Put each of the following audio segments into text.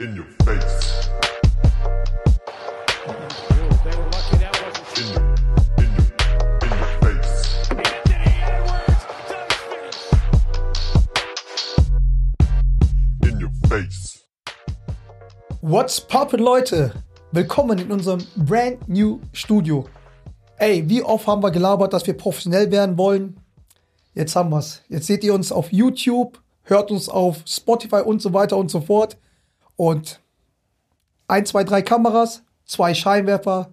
In your face. What's poppin', Leute? Willkommen in unserem brand new Studio. Ey, wie oft haben wir gelabert, dass wir professionell werden wollen? Jetzt haben wir's. Jetzt seht ihr uns auf YouTube, hört uns auf Spotify und so weiter und so fort. Und ein, zwei, drei Kameras, zwei Scheinwerfer,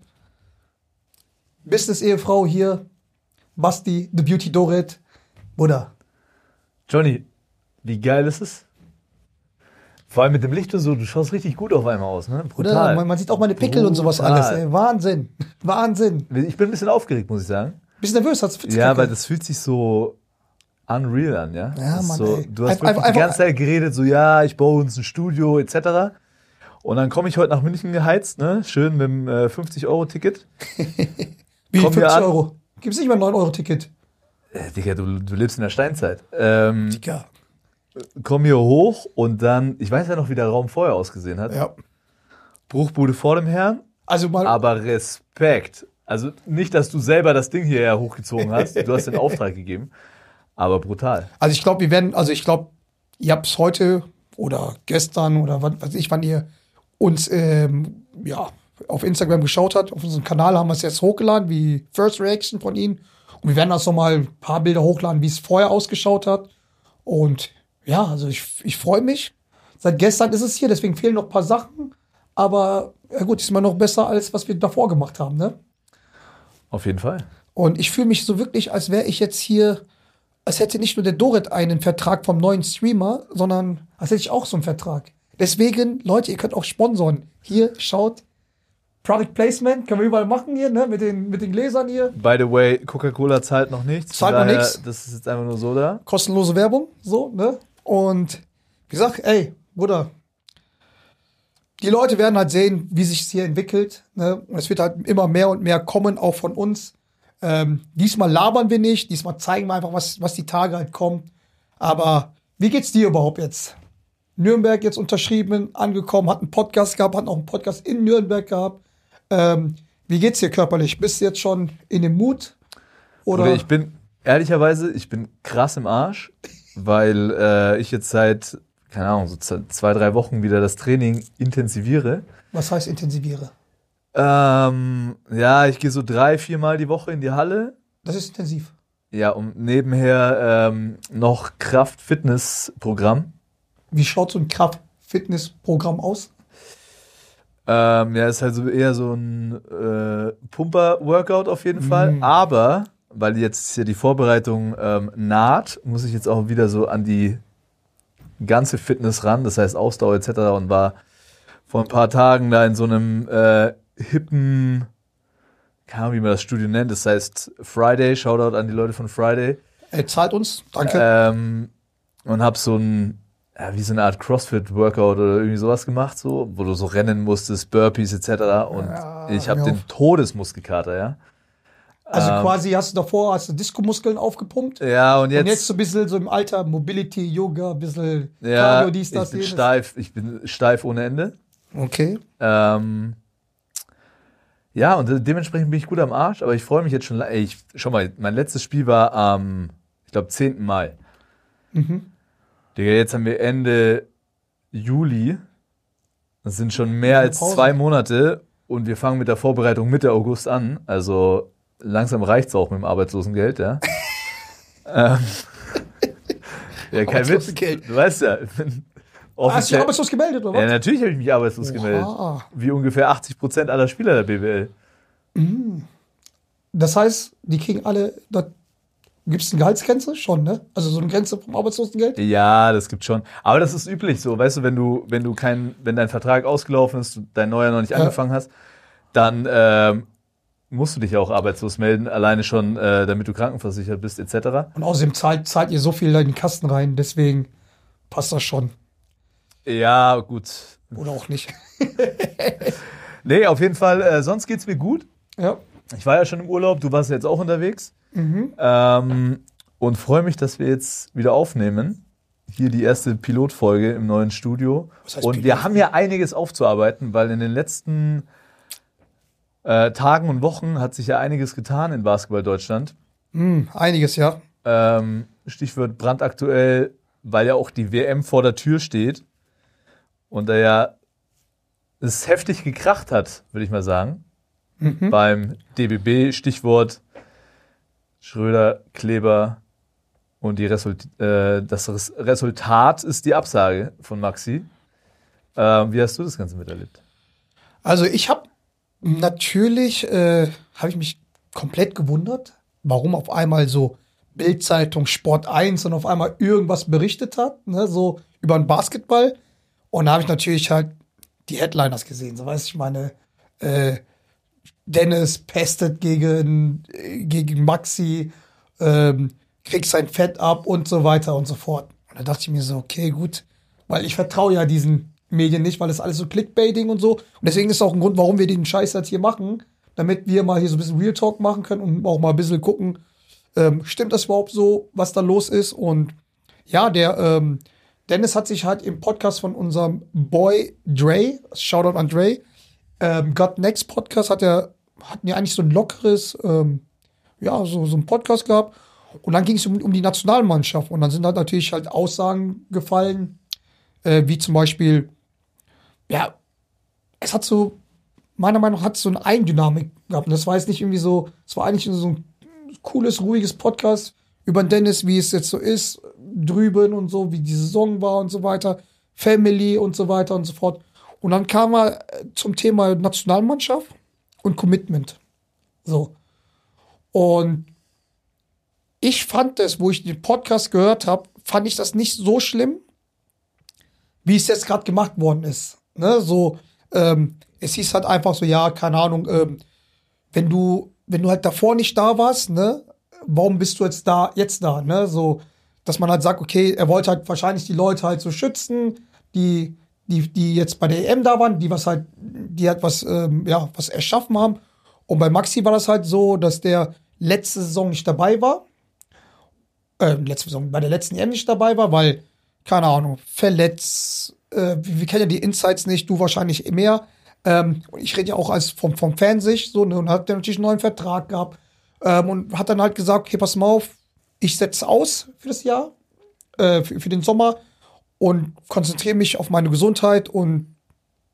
Business-Ehefrau hier, Basti, The Beauty Dorit, Bruder. Johnny, wie geil ist es? Vor allem mit dem Licht und so, du schaust richtig gut auf einmal aus, ne? Brutal. man, man sieht auch meine Pickel und sowas Brutal. alles. Ey. Wahnsinn. Wahnsinn. Ich bin ein bisschen aufgeregt, muss ich sagen. Bist du nervös? Hat's Ja, weil das fühlt sich so unreal an, ja? Ja, Mann, so, ey. Du hast Einfach- die ganze Zeit geredet, so, ja, ich baue uns ein Studio, etc. Und dann komme ich heute nach München geheizt, ne? Schön mit dem äh, 50-Euro-Ticket. Wie, Komm 50 hier an. Euro. Gibt's nicht mal ein 9-Euro-Ticket? Äh, Digga, du, du lebst in der Steinzeit. Ähm, Ja. komm hier hoch und dann, ich weiß ja noch, wie der Raum vorher ausgesehen hat. ja. Bruchbude vor dem Herrn, Also mal, Aber Respekt. Also nicht, dass du selber das Ding hierher hochgezogen hast. Du hast den Auftrag gegeben. Aber brutal. also ich glaube, wir werden, also ich glaube, ihr habt es heute oder gestern oder was weiß ich, wann ihr uns ähm, ja, auf Instagram geschaut habt. Auf unserem Kanal haben wir es jetzt hochgeladen, wie First Reaction von Ihnen. Und wir werden das nochmal ein paar Bilder hochladen, wie es vorher ausgeschaut hat. Und ja, also ich, ich freue mich. Seit gestern ist es hier, deswegen fehlen noch ein paar Sachen. Aber ja gut, ist immer noch besser, als was wir davor gemacht haben, ne? Auf jeden Fall. Und ich fühle mich so wirklich, als wäre ich jetzt hier, als hätte nicht nur der Dorit einen Vertrag vom neuen Streamer, sondern als hätte ich auch so einen Vertrag. Deswegen, Leute, ihr könnt auch sponsoren. Hier, schaut. Product Placement können wir überall machen hier, ne? Mit den, mit den Gläsern hier. By the way, Coca-Cola zahlt noch nichts. Zahlt noch nichts. Das ist jetzt einfach nur so da. Kostenlose Werbung, so, ne? Und wie gesagt, ey, Bruder, die Leute werden halt sehen, wie sich es hier entwickelt. Ne? Und es wird halt immer mehr und mehr kommen, auch von uns. Ähm, diesmal labern wir nicht, diesmal zeigen wir einfach, was, was die Tage halt kommen. Aber wie geht's dir überhaupt jetzt? Nürnberg jetzt unterschrieben, angekommen, hat einen Podcast gehabt, hat auch einen Podcast in Nürnberg gehabt. Ähm, wie geht's dir körperlich? Bist du jetzt schon in dem Mut? Oder, Oder ich bin, ehrlicherweise, ich bin krass im Arsch, weil äh, ich jetzt seit, keine Ahnung, so zwei, drei Wochen wieder das Training intensiviere. was heißt intensiviere? Ähm, ja, ich gehe so drei, viermal die Woche in die Halle. Das ist intensiv. Ja, und nebenher ähm, noch Kraft-Fitness-Programm. Wie schaut so ein Kraft-Fitness-Programm aus? Ähm, ja, ist halt so eher so ein äh, Pumper-Workout auf jeden Fall. Aber, weil jetzt hier die Vorbereitung ähm, naht, muss ich jetzt auch wieder so an die ganze Fitness ran, das heißt Ausdauer etc. und war vor ein paar Tagen da in so einem äh, hippen, keine Ahnung, wie man das Studio nennt, das heißt Friday, Shoutout an die Leute von Friday. Er zahlt uns, danke. Ähm, und hab so ein, ja, wie so eine Art CrossFit-Workout oder irgendwie sowas gemacht, so, wo du so rennen musstest, Burpees etc. Und Ja, ich habe den. Todesmuskelkater, ja. also ähm, quasi hast du davor hast du Diskomuskeln aufgepumpt. Ja, und jetzt, und jetzt so ein bisschen so im Alter Mobility, Yoga, ein bisschen ja, Cardio, dies, das, ich bin jenes. steif, ich bin steif ohne Ende. Okay. Ähm, ja, und de- dementsprechend bin ich gut am Arsch, aber ich freue mich jetzt schon. Ey, ich, schau mal, mein letztes Spiel war am, ich glaube, 10. Mai. Mhm. Digga, jetzt haben wir Ende Juli. Das sind schon mehr als Pause. zwei Monate und wir fangen mit der Vorbereitung Mitte August an. Also langsam reicht's auch mit dem Arbeitslosengeld, ja. ähm, ja, kein Witz. Du weißt ja, Hast du dich arbeitslos gemeldet, oder Ja, was? natürlich habe ich mich arbeitslos gemeldet. Oha. Wie ungefähr 80 Prozent aller Spieler der BWL. Das heißt, die kriegen alle, da gibt es eine Gehaltsgrenze? Schon, ne? Also so eine Grenze vom Arbeitslosengeld? Ja, das gibt schon. Aber das ist üblich so, weißt du, wenn du, wenn du kein, wenn dein Vertrag ausgelaufen ist, dein neuer noch nicht Ja. angefangen hast, dann ähm, musst du dich ja auch arbeitslos melden, alleine schon, äh, damit du krankenversichert bist, etc. Und außerdem zahlt, zahlt ihr so viel in den Kasten rein, deswegen passt das schon. Ja, gut. Oder auch nicht. Nee, auf jeden Fall, äh, sonst geht's mir gut. Ja. Ich war ja schon im Urlaub, du warst jetzt auch unterwegs. Ähm, und freue mich, dass wir jetzt wieder aufnehmen. hier die erste Pilotfolge im neuen Studio. Und wir Pilot? haben ja einiges aufzuarbeiten, weil in den letzten äh, Tagen und Wochen hat sich ja einiges getan in Basketball Deutschland. Hm, einiges, ja. Ähm, Stichwort brandaktuell, weil ja auch die WM vor der Tür steht und da ja es heftig gekracht hat, würde ich mal sagen, beim DBB. Stichwort Schröder, Kleber und die Result äh, das Res Resultat ist die Absage von Maxi. Ähm, wie hast du das Ganze miterlebt? Also ich habe natürlich, äh, habe ich mich komplett gewundert, warum auf einmal so Bildzeitung Sport 1 und auf einmal irgendwas berichtet hat, ne, so über den Basketball. Und da habe ich natürlich halt die Headliners gesehen. So weiß ich meine, äh, Dennis pestet gegen, äh, gegen Maxi, ähm, kriegt sein Fett ab und so weiter und so fort. Und da dachte ich mir so, okay, gut, weil ich vertraue ja diesen Medien nicht, weil das alles so Clickbaiting und so. Und deswegen ist auch ein Grund, warum wir den Scheiß halt hier machen, damit wir mal hier so ein bisschen Real Talk machen können und auch mal ein bisschen gucken, ähm, stimmt das überhaupt so, was da los ist? Und ja, der ähm, Dennis hat sich halt im Podcast von unserem Boy Dre, Shoutout an Dre, ähm, Got Next Podcast hat er, hatten ja eigentlich so ein lockeres, ähm, ja, so, so ein Podcast gehabt. Und dann ging es um, um die Nationalmannschaft. Und dann sind halt natürlich halt Aussagen gefallen, äh, wie zum Beispiel, ja, es hat so, meiner Meinung nach, hat es so eine Eigendynamik gehabt. Und das war jetzt nicht irgendwie so, es war eigentlich so ein cooles, ruhiges Podcast über den Dennis, wie es jetzt so ist, drüben und so, wie die Saison war und so weiter, Family und so weiter und so fort. Und dann kam er äh, zum Thema Nationalmannschaft und Commitment. So. Und ich fand das, wo ich den Podcast gehört habe, fand ich das nicht so schlimm, wie es jetzt gerade gemacht worden ist. Ne? So, ähm, es hieß halt einfach so, ja, keine Ahnung, ähm, wenn du, wenn du halt davor nicht da warst, ne, warum bist du jetzt da, jetzt da, ne? So, dass man halt sagt, okay, er wollte halt wahrscheinlich die Leute halt so schützen, die, die, die jetzt bei der EM da waren, die was halt, die halt was, ähm, ja, was erschaffen haben. Und bei Maxi war das halt so, dass der letzte Saison nicht dabei war. Äh, letzte Saison, bei der letzten EM nicht dabei war, weil, keine Ahnung, verletzt, äh, wir, wir kennen ja die Insights nicht, du wahrscheinlich mehr. Ähm, ich rede ja auch als vom, vom Fansicht, so, ne, und hat dann natürlich einen neuen Vertrag gehabt. Ähm, und hat dann halt gesagt, okay, pass mal auf, ich setze aus für das Jahr, äh, für, für den Sommer und konzentriere mich auf meine Gesundheit und,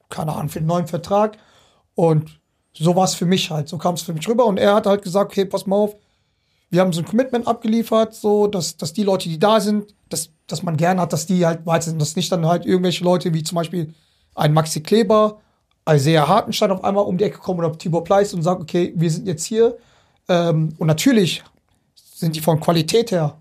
keine Ahnung, für den neuen Vertrag. Und so war es für mich halt, so kam es für mich rüber. Und er hat halt gesagt, okay, pass mal auf, wir haben so ein Commitment abgeliefert, so, dass, dass die Leute, die da sind, dass, dass man gerne hat, dass die halt weiter sind, dass nicht dann halt irgendwelche Leute wie zum Beispiel ein Maxi Kleber, Isaiah Hartenstein auf einmal um die Ecke kommen oder Tibor Pleiss und sagen, okay, wir sind jetzt hier. Ähm, und natürlich sind die von Qualität her,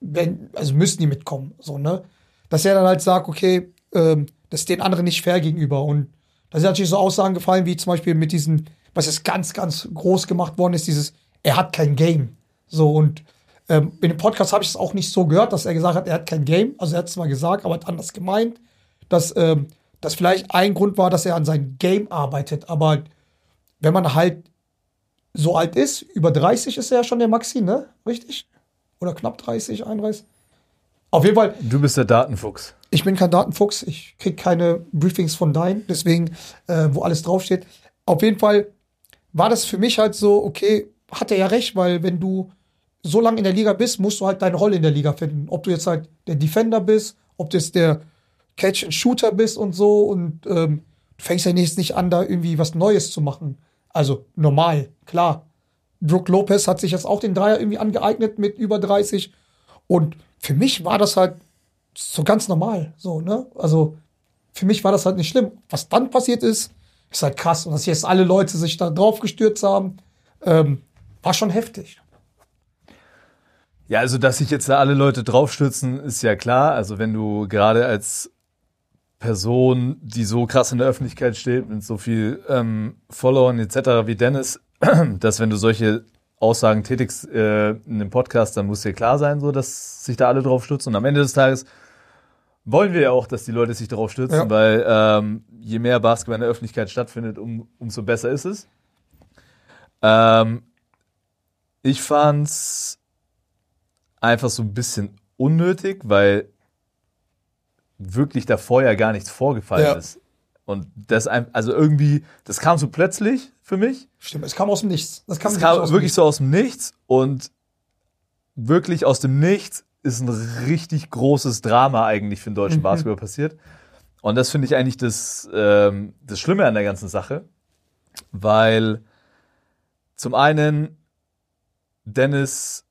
wenn, also müssen die mitkommen, so, ne? Dass er dann halt sagt, okay, ähm, das ist den anderen nicht fair gegenüber. Und da sind natürlich so Aussagen gefallen, wie zum Beispiel mit diesem, was jetzt ganz, ganz groß gemacht worden ist, dieses, er hat kein Game. So, und ähm, in dem Podcast habe ich es auch nicht so gehört, dass er gesagt hat, er hat kein Game. Also er hat es mal gesagt, aber hat anders gemeint, dass ähm, das vielleicht ein Grund war, dass er an seinem Game arbeitet. Aber wenn man halt so alt ist, über 30 ist er ja schon der Maxi, ne? Richtig? Oder knapp 30, 31? Auf jeden Fall, Du bist der Datenfuchs. ich bin kein Datenfuchs, ich kriege keine Briefings von deinen, deswegen, äh, wo alles draufsteht. Auf jeden Fall war das für mich halt so, okay, hat er ja recht, weil wenn du so lange in der Liga bist, musst du halt deine Rolle in der Liga finden. Ob du jetzt halt der Defender bist, ob du jetzt der Catch-and-Shooter bist und so und ähm, du fängst ja jetzt nicht an, da irgendwie was Neues zu machen. Also normal, klar. Brook Lopez hat sich jetzt auch den Dreier irgendwie angeeignet mit über 30 und für mich war das halt so ganz normal, so, ne? Also für mich war das halt nicht schlimm. Was dann passiert ist, ist halt krass. Und dass jetzt alle Leute sich da drauf gestürzt haben, ähm, war schon heftig. Ja, also dass sich jetzt da alle Leute draufstürzen, ist ja klar. Also wenn du gerade als Person, die so krass in der Öffentlichkeit steht, mit so viel ähm, Followern etc. wie Dennis, dass wenn du solche Aussagen tätigst äh, in dem Podcast, dann muss dir klar sein, so dass sich da alle drauf stürzen. Und am Ende des Tages wollen wir ja auch, dass die Leute sich drauf stürzen, Ja. weil ähm, je mehr Basketball in der Öffentlichkeit stattfindet, um, umso besser ist es. Ähm, ich fand's einfach so ein bisschen unnötig, weil wirklich davor ja gar nichts vorgefallen Ja. ist. Und das, also irgendwie, das kam so plötzlich für mich. Stimmt, es kam aus dem Nichts. Das kam, kam wirklich Nichts. so aus dem Nichts und wirklich aus dem Nichts ist ein richtig großes Drama eigentlich für den deutschen Mhm. Basketball passiert. Und das finde ich eigentlich das, ähm, das Schlimme an der ganzen Sache, weil zum einen Dennis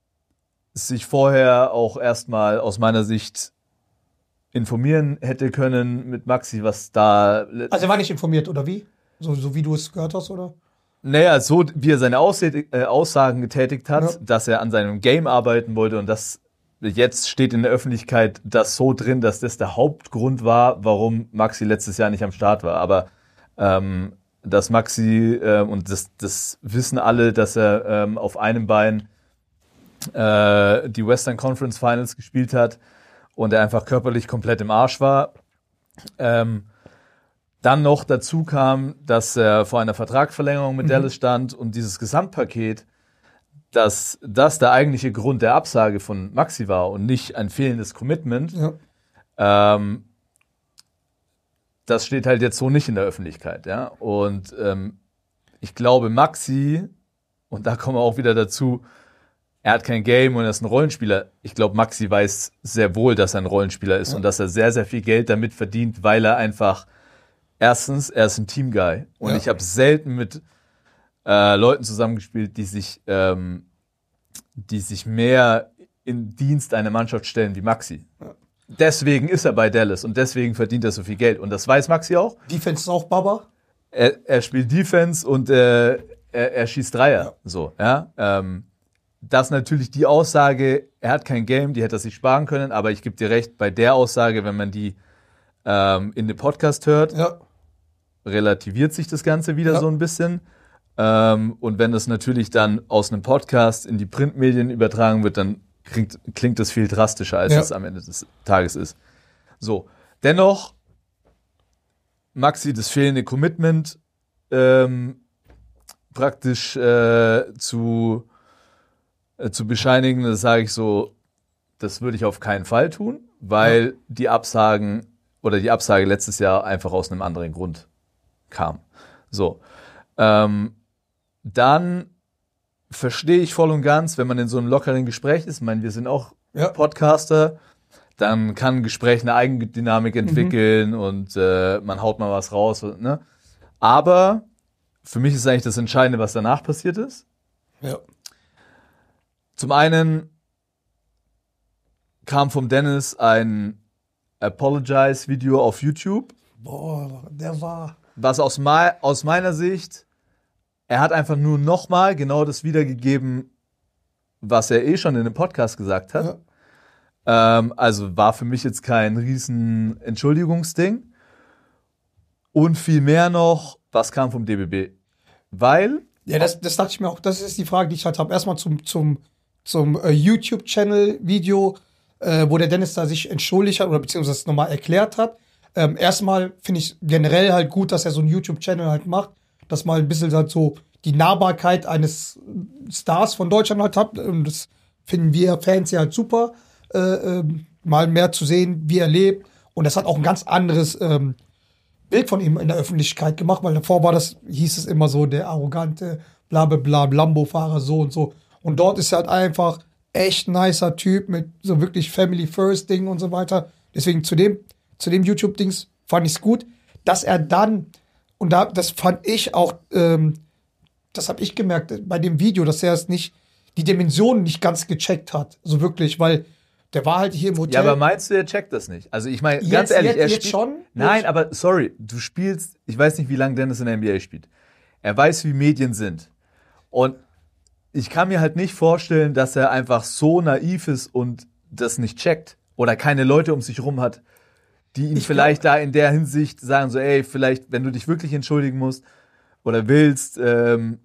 sich vorher auch erstmal aus meiner Sicht informieren hätte können mit Maxi, was da Also er war nicht informiert, oder wie? So, so wie du es gehört hast, oder? Naja, so wie er seine äh, Aussagen getätigt hat, Ja. dass er an seinem Game arbeiten wollte und das jetzt steht in der Öffentlichkeit das so drin, dass das der Hauptgrund war, warum Maxi letztes Jahr nicht am Start war. Aber ähm, dass Maxi, äh, und das, das wissen alle, dass er ähm, auf einem Bein äh, die Western Conference Finals gespielt hat und er einfach körperlich komplett im Arsch war. Ähm, dann noch dazu kam, dass er vor einer Vertragsverlängerung mit Dallas stand und dieses Gesamtpaket, dass das der eigentliche Grund der Absage von Maxi war und nicht ein fehlendes Commitment, Ja. ähm, das steht halt jetzt so nicht in der Öffentlichkeit, ja. Und ähm, ich glaube, Maxi, und da kommen wir auch wieder dazu, er hat kein Game und er ist ein Rollenspieler. Ich glaube, Maxi weiß sehr wohl, dass er ein Rollenspieler ist und dass er sehr, sehr viel Geld damit verdient, weil er einfach erstens, er ist ein Teamguy. Und Ja. ich habe selten mit äh, Leuten zusammengespielt, die sich, ähm, die sich mehr in Dienst einer Mannschaft stellen wie Maxi. Deswegen ist er bei Dallas und deswegen verdient er so viel Geld. Und das weiß Maxi auch. Defense ist auch Baba. Er, er spielt Defense und äh, er, er schießt Dreier. So, ja. Ähm, das natürlich die Aussage, er hat kein Game, die hätte er sich sparen können, aber ich gebe dir recht, bei der Aussage, wenn man die ähm, in dem Podcast hört, Ja. relativiert sich das Ganze wieder Ja. so ein bisschen. Ähm, und wenn das natürlich dann aus einem Podcast in die Printmedien übertragen wird, dann klingt, klingt das viel drastischer, als Ja. es am Ende des Tages ist. So, dennoch, Maxi, das fehlende Commitment ähm, praktisch äh, zu, äh, zu bescheinigen, das sage ich so, das würde ich auf keinen Fall tun, weil die Absagen oder die Absage letztes Jahr einfach aus einem anderen Grund kam. So. Ähm, dann verstehe ich voll und ganz, wenn man in so einem lockeren Gespräch ist, ich meine, wir sind auch Ja. Podcaster, dann kann ein Gespräch eine Eigendynamik Mhm. entwickeln und äh, man haut mal was raus. Ne? Aber für mich ist eigentlich das Entscheidende, was danach passiert ist. Ja. Zum einen kam vom Dennis ein Apologize-Video auf YouTube, Boah, der war. was aus, aus meiner Sicht, er hat einfach nur nochmal genau das wiedergegeben, was er eh schon in dem Podcast gesagt hat. Ähm, also war für mich jetzt kein riesen Entschuldigungsding. Und viel mehr noch, was kam vom DBB? Weil Ja, das, das dachte ich mir auch. Das ist die Frage, die ich halt habe. Erstmal zum, zum, zum äh, YouTube-Channel-Video, äh, wo der Dennis da sich entschuldigt hat oder beziehungsweise nochmal erklärt hat. Ähm, erstmal finde ich generell halt gut, dass er so einen YouTube-Channel halt macht, dass mal ein bisschen halt so die Nahbarkeit eines Stars von Deutschland halt hat. Und das finden wir Fans ja halt super, äh, ähm, mal mehr zu sehen, wie er lebt. Und das hat auch ein ganz anderes ähm, Bild von ihm in der Öffentlichkeit gemacht, weil davor war das, hieß es immer so, der arrogante, bla bla bla, Lambo-Fahrer, so und so. Und dort ist er halt einfach echt nicer Typ mit so wirklich Family First Ding und so weiter. Deswegen zu dem, zu dem YouTube-Dings fand ich es gut, dass er dann, und da, das fand ich auch, ähm, das habe ich gemerkt bei dem Video, dass er es nicht, die Dimensionen nicht ganz gecheckt hat. So wirklich, weil der war halt hier im Hotel. Ja, aber meinst du, er checkt das nicht? Also ich meine, ganz ehrlich, jetzt- er spielt, schon? Nein, aber sorry, du spielst, ich weiß nicht, wie lange Dennis in der NBA spielt. Er weiß, wie Medien sind. Und ich kann mir halt nicht vorstellen, dass er einfach so naiv ist und das nicht checkt oder keine Leute um sich rum hat, die ihn Ich vielleicht da in der Hinsicht sagen so, ey, vielleicht, wenn du dich wirklich entschuldigen musst oder willst, ähm,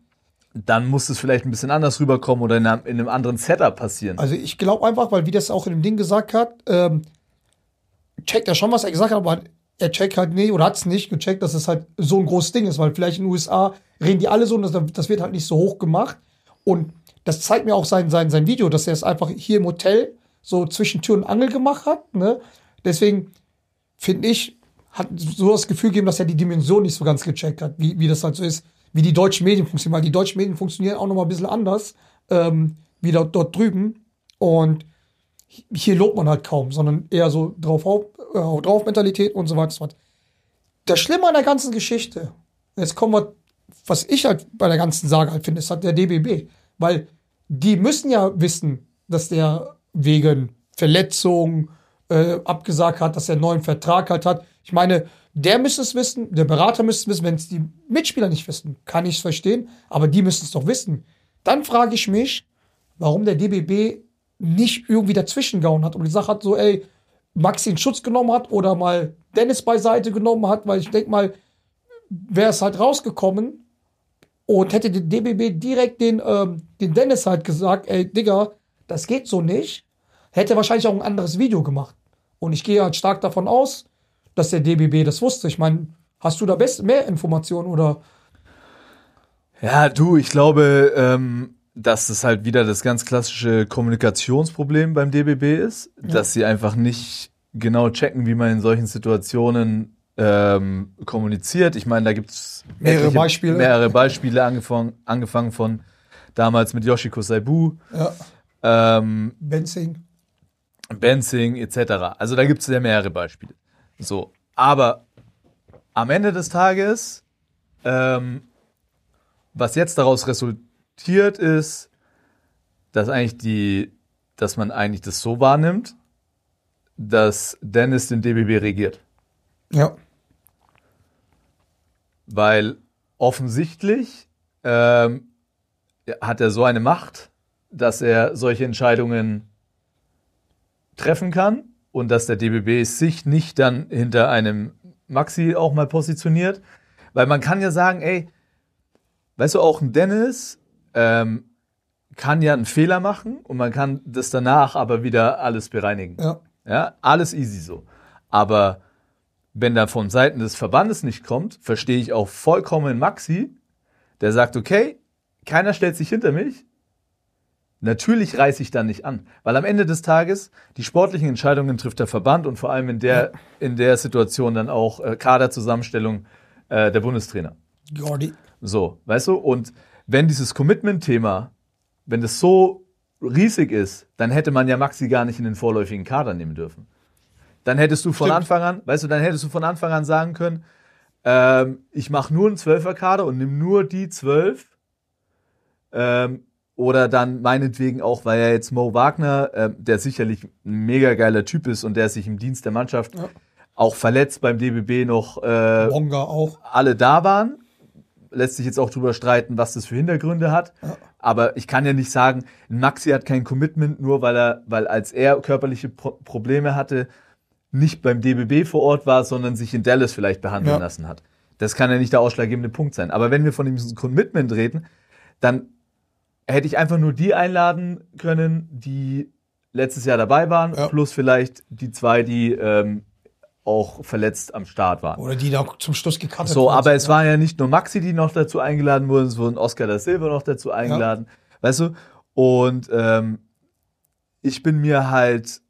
dann muss es vielleicht ein bisschen anders rüberkommen oder in einem, in einem anderen Setup passieren. Also ich glaube einfach, weil wie das auch in dem Ding gesagt hat, ähm, checkt er schon, was er gesagt hat, aber er checkt halt nicht oder hat es nicht gecheckt, dass es halt so ein großes Ding ist, weil vielleicht in den USA reden die alle so und das, das wird halt nicht so hoch gemacht. Und das zeigt mir auch sein, sein, sein Video, dass er es einfach hier im Hotel so zwischen Tür und Angel gemacht hat. Ne? Deswegen finde ich, hat so das Gefühl gegeben, dass er die Dimension nicht so ganz gecheckt hat, wie, wie das halt so ist, wie die deutschen Medien funktionieren, weil die deutschen Medien funktionieren auch nochmal ein bisschen anders, ähm, wie dort, dort drüben. Und hier lobt man halt kaum, sondern eher so drauf auf, äh, drauf Mentalität und so weiter. Das Schlimme an der ganzen Geschichte, jetzt kommen wir, was ich halt bei der ganzen Sage halt finde, ist halt der DBB. Weil die müssen ja wissen, dass der wegen Verletzung äh, abgesagt hat, dass er einen neuen Vertrag halt hat. Ich meine, der müsste es wissen, der Berater müsste es wissen, wenn es die Mitspieler nicht wissen, kann ich es verstehen, aber die müssen es doch wissen. Dann frage ich mich, warum der DBB nicht irgendwie dazwischen gehauen hat und gesagt hat, so, ey, Maxi in Schutz genommen hat oder mal Dennis beiseite genommen hat, weil ich denke mal, wäre es halt rausgekommen und hätte der DBB direkt den, ähm, den Dennis halt gesagt, ey, Digga, das geht so nicht, hätte wahrscheinlich auch ein anderes Video gemacht. Und ich gehe halt stark davon aus, dass der DBB das wusste. Ich meine, hast du da best mehr Informationen oder? Ja, du, ich glaube, ähm, dass es halt wieder das ganz klassische Kommunikationsproblem beim DBB ist, dass sie einfach nicht genau checken, wie man in solchen Situationen ähm, kommuniziert. Ich meine, da gibt's Mehrere etliche- Beispiele. Mehrere Beispiele, angefangen, angefangen von damals mit Yoshiko Saibu, Ja, ähm, Benzing. Benzing etc. Also da gibt es ja mehrere Beispiele. So, aber am Ende des Tages, ähm, was jetzt daraus resultiert, ist, dass eigentlich die, dass man eigentlich das so wahrnimmt, dass Dennis den DBB regiert, Ja, weil offensichtlich ähm, hat er so eine Macht, dass er solche Entscheidungen treffen kann und dass der DBB sich nicht dann hinter einem Maxi auch mal positioniert. Weil man kann ja sagen, ey, weißt du, auch ein Dennis ähm, kann ja einen Fehler machen und man kann das danach aber wieder alles bereinigen. ja, Ja, alles easy so. Aber wenn da von Seiten des Verbandes nicht kommt, verstehe ich auch vollkommen Maxi, der sagt, okay, keiner stellt sich hinter mich. Natürlich reiße ich dann nicht an, weil am Ende des Tages die sportlichen Entscheidungen trifft der Verband und vor allem in der, in der Situation dann auch äh, Kaderzusammenstellung äh, der Bundestrainer. Jordi. So, weißt du? Und wenn dieses Commitment-Thema, wenn das so riesig ist, dann hätte man ja Maxi gar nicht in den vorläufigen Kader nehmen dürfen. Dann hättest du von Stimmt. Anfang an, weißt du, dann hättest du von Anfang an sagen können, ähm, ich mache nur einen Zwölfer-Kader und nimm nur die zwölf. Ähm, oder dann meinetwegen auch, weil ja jetzt Mo Wagner, ähm, der sicherlich ein mega geiler Typ ist und der sich im Dienst der Mannschaft Ja. auch verletzt beim DBB noch äh, auch. alle da waren. Lässt sich jetzt auch drüber streiten, was das für Hintergründe hat. Aber ich kann ja nicht sagen, Maxi hat kein Commitment, nur weil er, weil als er körperliche Pro Probleme hatte, nicht beim DBB vor Ort war, sondern sich in Dallas vielleicht behandeln Ja. lassen hat. Das kann ja nicht der ausschlaggebende Punkt sein. Aber wenn wir von diesem Commitment reden, dann hätte ich einfach nur die einladen können, die letztes Jahr dabei waren, Ja. plus vielleicht die zwei, die ähm, auch verletzt am Start waren. Oder die da zum Schluss gecuttet So, wurden. aber es Ja. waren ja nicht nur Maxi, die noch dazu eingeladen wurden, es wurden Oscar da Silva noch dazu eingeladen. Weißt du? Und ähm, ich bin mir halt,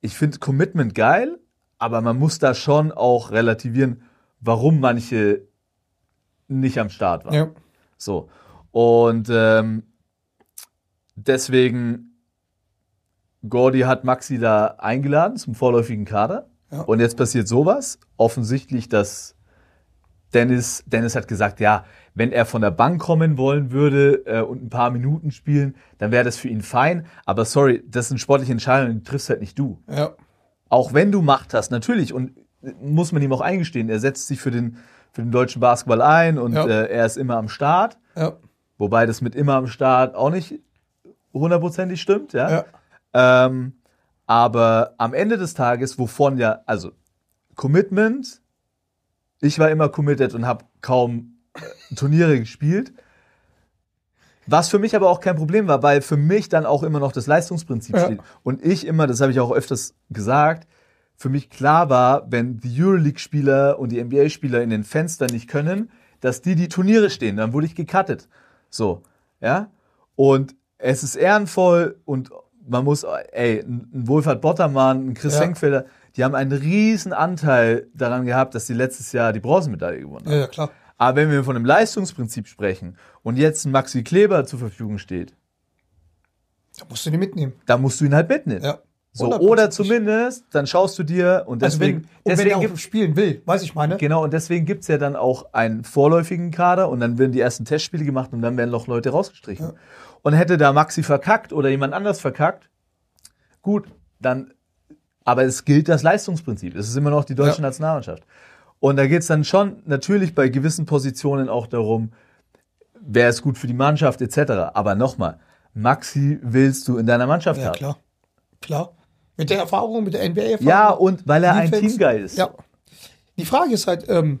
ich finde Commitment geil, aber man muss da schon auch relativieren, warum manche nicht am Start waren. Ja. So. Und ähm, deswegen, Gordy hat Maxi da eingeladen zum vorläufigen Kader. Ja. Und jetzt passiert sowas. Offensichtlich, dass Dennis, Dennis hat gesagt, ja, wenn er von der Bank kommen wollen würde äh, und ein paar Minuten spielen, dann wäre das für ihn fein. Aber sorry, das sind sportliche Entscheidungen, die triffst halt nicht du Ja. auch wenn du Macht hast, natürlich, und muss man ihm auch eingestehen, er setzt sich für den, für den deutschen Basketball ein und Ja. äh, er ist immer am Start. Ja. Wobei das mit immer am Start auch nicht hundertprozentig stimmt, ja. Ja. Ähm, aber am Ende des Tages, wovon ja, also Commitment, ich war immer committed und habe kaum äh, Turniere gespielt. Was für mich aber auch kein Problem war, weil für mich dann auch immer noch das Leistungsprinzip Ja. steht. Und ich immer, das habe ich auch öfters gesagt, für mich klar war, wenn die Euroleague-Spieler und die NBA-Spieler in den Fenstern nicht können, dass die die Turniere stehen. Dann wurde ich gecuttet. So, ja. Und es ist ehrenvoll und man muss, ey, ein Wohlfahrt Bottermann, ein Chris Ja. Senkfelder, die haben einen riesen Anteil daran gehabt, dass sie letztes Jahr die Bronzemedaille gewonnen haben. Ja, ja, klar. Aber wenn wir von einem Leistungsprinzip sprechen und jetzt ein Maxi Kleber zur Verfügung steht, Da musst du die mitnehmen. dann musst du ihn halt mitnehmen. Ja. So, 100%. oder zumindest, dann schaust du dir und Also deswegen, wenn, und wenn deswegen er auch spielen will, weiß ich meine. genau, und deswegen gibt's ja dann auch einen vorläufigen Kader und dann werden die ersten Testspiele gemacht und dann werden noch Leute rausgestrichen. Und hätte da Maxi verkackt oder jemand anders verkackt, gut, dann, aber es gilt das Leistungsprinzip. Es ist immer noch die deutsche Ja. Nationalmannschaft. Und da geht's dann schon natürlich bei gewissen Positionen auch darum, wer ist gut für die Mannschaft etc. Aber nochmal, Maxi willst du in deiner Mannschaft Ja, haben. klar. Klar. Mit der Erfahrung, mit der NBA-Erfahrung. Ja, und weil er ein. Teamguy ist. Ja. Die Frage ist halt, ähm,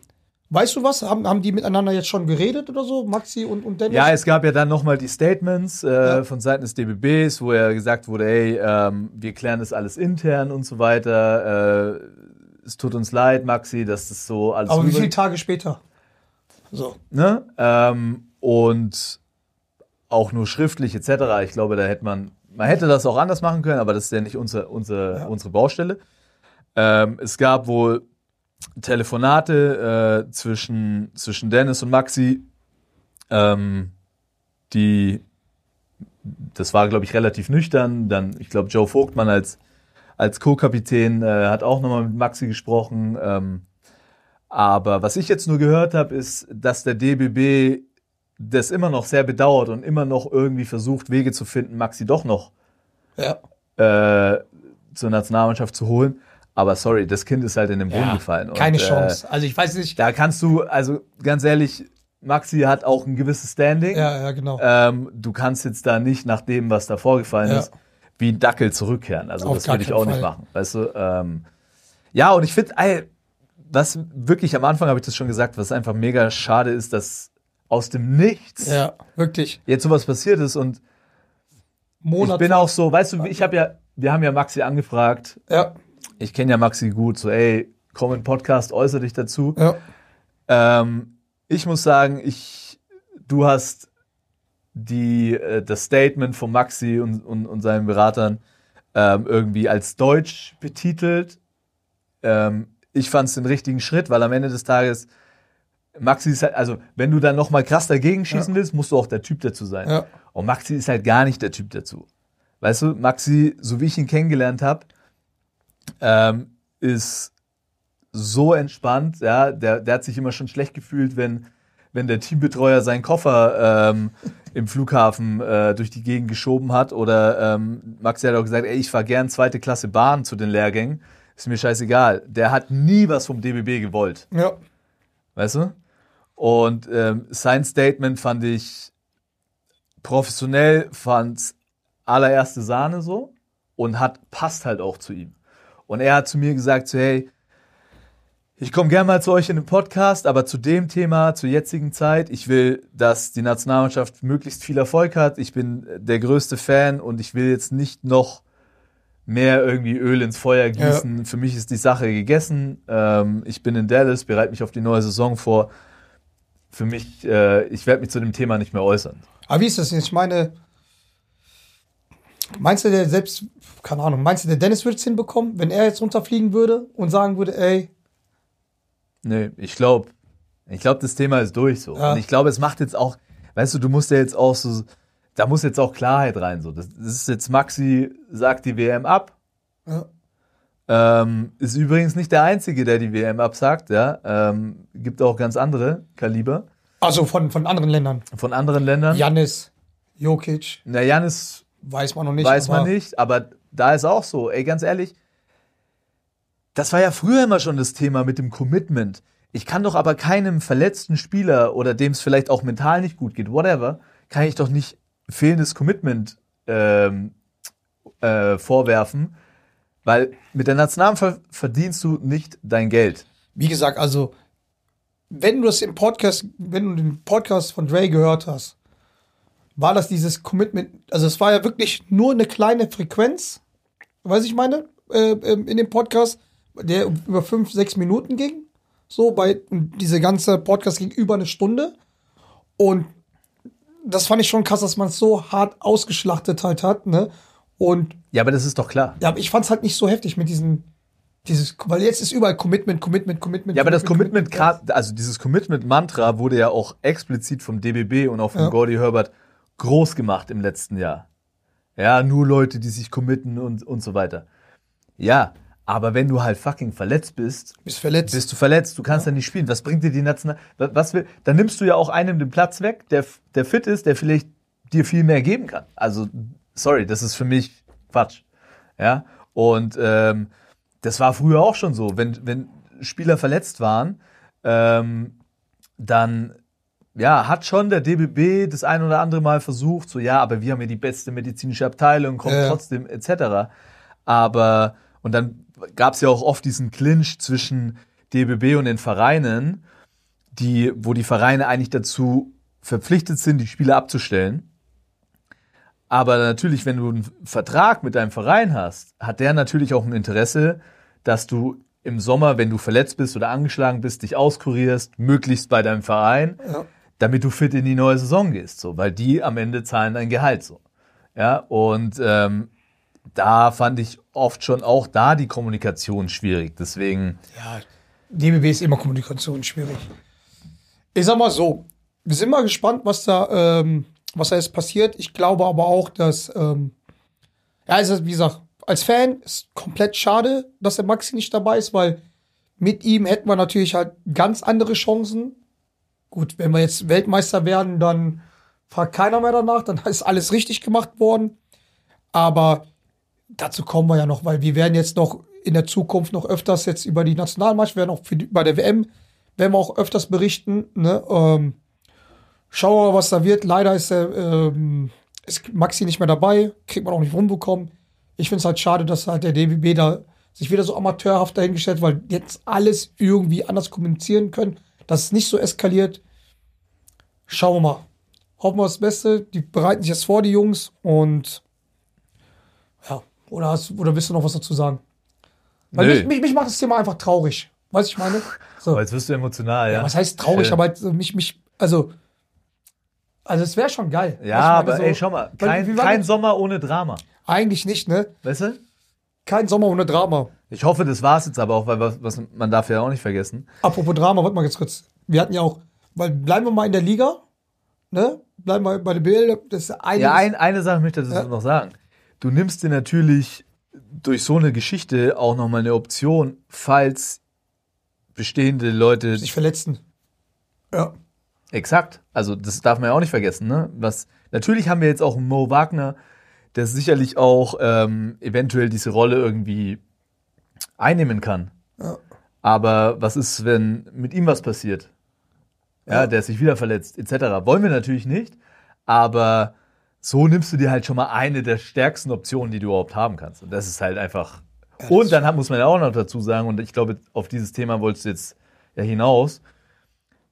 weißt du was? Haben, haben die miteinander jetzt schon geredet oder so? Maxi und, und Dennis? Ja, es gab ja dann nochmal die Statements äh, Ja. von Seiten des DBBs, wo ja gesagt wurde, ey, ähm, wir klären das alles intern und so weiter. Äh, es tut uns leid, Maxi, dass das so alles Aber wie viele Tage später? So. ne? ähm, und auch nur schriftlich etc. Ich glaube, da hätte man, man hätte das auch anders machen können, aber das ist ja nicht unser, unser, Ja. unsere Baustelle. Ähm, es gab wohl Telefonate äh, zwischen, zwischen Dennis und Maxi, ähm, die, das war, glaube ich, relativ nüchtern. Dann, ich glaube, Joe Vogtmann als, als Co-Kapitän äh, hat auch nochmal mit Maxi gesprochen. Ähm, aber was ich jetzt nur gehört habe, ist, dass der DBB das immer noch sehr bedauert und immer noch irgendwie versucht, Wege zu finden, Maxi doch noch Ja. äh, zur Nationalmannschaft zu holen. Aber sorry, das Kind ist halt in den Brunnen ja. gefallen. Und, Keine äh, Chance. Also ich weiß nicht. da kannst du, also ganz ehrlich, Maxi hat auch ein gewisses Standing. Ja, ja, genau. Ähm, du kannst jetzt da nicht nach dem, was da vorgefallen Ja. ist, wie ein Dackel zurückkehren. Also Auf das würde ich auch nicht Fall. machen. Weißt du? Ähm, ja, und ich finde, ey, was wirklich am Anfang habe ich das schon gesagt, was einfach mega schade ist, dass aus dem Nichts ja, wirklich. jetzt sowas passiert ist und Monat. ich bin auch so, weißt du, ich habe ja, wir haben ja Maxi angefragt, ja, ich kenne ja Maxi gut, so ey, komm in Podcast, äußere dich dazu. ja. Ähm, ich muss sagen, ich, du hast die, äh, das Statement von Maxi und, und, und seinen Beratern ähm, irgendwie als Deutsch betitelt. Ähm, ich fand es den richtigen Schritt, weil am Ende des Tages Maxi ist halt, also wenn du dann noch mal krass dagegen schießen willst, musst du auch der Typ dazu sein. Ja. Und Maxi ist halt gar nicht der Typ dazu. Weißt du, Maxi, so wie ich ihn kennengelernt habe, ähm, ist so entspannt, ja, der, der hat sich immer schon schlecht gefühlt, wenn, wenn der Teambetreuer seinen Koffer ähm, im Flughafen äh, durch die Gegend geschoben hat. Oder ähm, Maxi hat auch gesagt, ey, ich fahr gern zweite Klasse Bahn zu den Lehrgängen. Ist mir scheißegal. Der hat nie was vom DBB gewollt. ja. Weißt du? Und ähm, sein Statement fand ich professionell, fand allererste Sahne so und hat passt halt auch zu ihm. Und er hat zu mir gesagt, so, hey, ich komme gerne mal zu euch in den Podcast, aber zu dem Thema, zur jetzigen Zeit, ich will, dass die Nationalmannschaft möglichst viel Erfolg hat. Ich bin der größte Fan und ich will jetzt nicht noch mehr irgendwie Öl ins Feuer gießen. Für mich ist die Sache gegessen. Ähm, ich bin in Dallas, bereite mich auf die neue Saison vor. Für mich, äh, ich werde mich zu dem Thema nicht mehr äußern. Aber wie ist das jetzt? Ich meine, meinst du, der selbst, keine Ahnung, meinst du, der Dennis würde es hinbekommen, wenn er jetzt runterfliegen würde und sagen würde, ey, Nee, ich glaube, ich glaube, das Thema ist durch so. Ja. Und ich glaube, es macht jetzt auch, weißt du, du musst ja jetzt auch so, da muss jetzt auch Klarheit rein. So. Das, das ist jetzt Maxi sagt die WM ab. Ja. Ähm, ist übrigens nicht der Einzige, der die WM absagt, ja. Ähm, gibt auch ganz andere Kaliber also von, von anderen Ländern, von anderen Ländern. Janis, Jokic, Na, Janis weiß man noch nicht. weiß man nicht, aber da ist auch so, ey, ganz ehrlich, das war ja früher immer schon das Thema mit dem Commitment. Ich kann doch aber keinem verletzten Spieler oder dem es vielleicht auch mental nicht gut geht, whatever, kann ich doch nicht fehlendes Commitment ähm, äh, vorwerfen, weil mit der Nationalmannschaft verdienst du nicht dein Geld. Wie gesagt, also, wenn du das im Podcast, wenn du den Podcast von Dre gehört hast, war das dieses Commitment, also es war ja wirklich nur eine kleine Frequenz, weiß ich meine, äh, ähm, in dem Podcast, der über fünf, sechs Minuten ging. So, bei, diese ganze Podcast ging über eine Stunde. Und das fand ich schon krass, dass man es so hart ausgeschlachtet halt hat, ne? Und Ja, aber das ist doch klar. ja, aber ich fand es halt nicht so heftig mit diesen Dieses, weil jetzt ist überall Commitment, Commitment, Commitment. Ja, aber das Commitment, also dieses Commitment-Mantra wurde ja auch explizit vom DBB und auch von Ja. Gordy Herbert groß gemacht im letzten Jahr. Ja, nur Leute, die sich committen und, und so weiter. Ja, aber wenn du halt fucking verletzt bist, Bist verletzt. bist du verletzt, du kannst ja nicht spielen. Was bringt dir die National? wa- Was will, dann nimmst du ja auch einem den Platz weg, der, der fit ist, der vielleicht dir viel mehr geben kann. Also, sorry, das ist für mich Quatsch. Ja, und ähm, das war früher auch schon so. Wenn, wenn Spieler verletzt waren, ähm, dann ja, hat schon der DBB das ein oder andere Mal versucht, so ja, aber wir haben ja die beste medizinische Abteilung, kommt Ja. trotzdem etc. Aber und dann gab es ja auch oft diesen Clinch zwischen DBB und den Vereinen, die, wo die Vereine eigentlich dazu verpflichtet sind, die Spieler abzustellen. Aber natürlich, wenn du einen Vertrag mit deinem Verein hast, hat der natürlich auch ein Interesse, dass du im Sommer, wenn du verletzt bist oder angeschlagen bist, dich auskurierst, möglichst bei deinem Verein, Ja. Damit du fit in die neue Saison gehst, so, weil die am Ende zahlen dein Gehalt so. Ja, und ähm, da fand ich oft schon auch da die Kommunikation schwierig. Deswegen, Ja, DBB ist immer Kommunikation schwierig. Ich sag mal so, wir sind mal gespannt, was da, ähm, was da jetzt passiert. Ich glaube aber auch, dass, ähm, ja, also wie gesagt, als Fan ist komplett schade, dass der Maxi nicht dabei ist, weil mit ihm hätten wir natürlich halt ganz andere Chancen. Gut, wenn wir jetzt Weltmeister werden, dann fragt keiner mehr danach, dann ist alles richtig gemacht worden. Aber dazu kommen wir ja noch, weil wir werden jetzt noch in der Zukunft noch öfters jetzt über die Nationalmannschaft, werden auch die, bei der WM, werden wir auch öfters berichten. Ne? Ähm, schauen wir mal, was da wird. Leider ist, der, ähm, ist Maxi nicht mehr dabei, kriegt man auch nicht rumbekommen. Ich finde es halt schade, dass halt der DBB da sich wieder so amateurhaft dahingestellt, weil jetzt alles irgendwie anders kommunizieren können, dass es nicht so eskaliert. Schauen wir mal. Hoffen wir das Beste. Die bereiten sich jetzt vor, die Jungs. Und ja, oder, hast, oder willst du noch was dazu sagen? Weil mich, mich, mich macht das Thema einfach traurig. Weißt du, ich meine? So. aber jetzt wirst du emotional, ja. Was heißt traurig, Äh, aber halt so mich, mich, also, also es wäre schon geil. Ja, aber meine, ey, schau mal, kein, kein? Sommer ohne Drama. Eigentlich nicht, ne? Weißt du? Kein Sommer ohne Drama. Ich hoffe, das war's jetzt aber auch, weil was, was man darf ja auch nicht vergessen. Apropos Drama, warte mal ganz kurz. Wir hatten ja auch, weil bleiben wir mal in der Liga, ne? Bleiben wir bei der BL, das ist eine. Ja, ein, eine Sache möchte ich Ja. noch sagen. Du nimmst dir natürlich durch so eine Geschichte auch nochmal eine Option, falls bestehende Leute sich verletzen. Ja. Exakt. Also das darf man ja auch nicht vergessen. Ne? Was, natürlich haben wir jetzt auch einen Mo Wagner, der sicherlich auch ähm, eventuell diese Rolle irgendwie einnehmen kann. Ja. Aber was ist, wenn mit ihm was passiert? Ja, Ja. der sich wieder verletzt, etc. Wollen wir natürlich nicht, aber so nimmst du dir halt schon mal eine der stärksten Optionen, die du überhaupt haben kannst. Und das ist halt einfach. Und dann muss man ja auch noch dazu sagen, und ich glaube, auf dieses Thema wolltest du jetzt ja hinaus,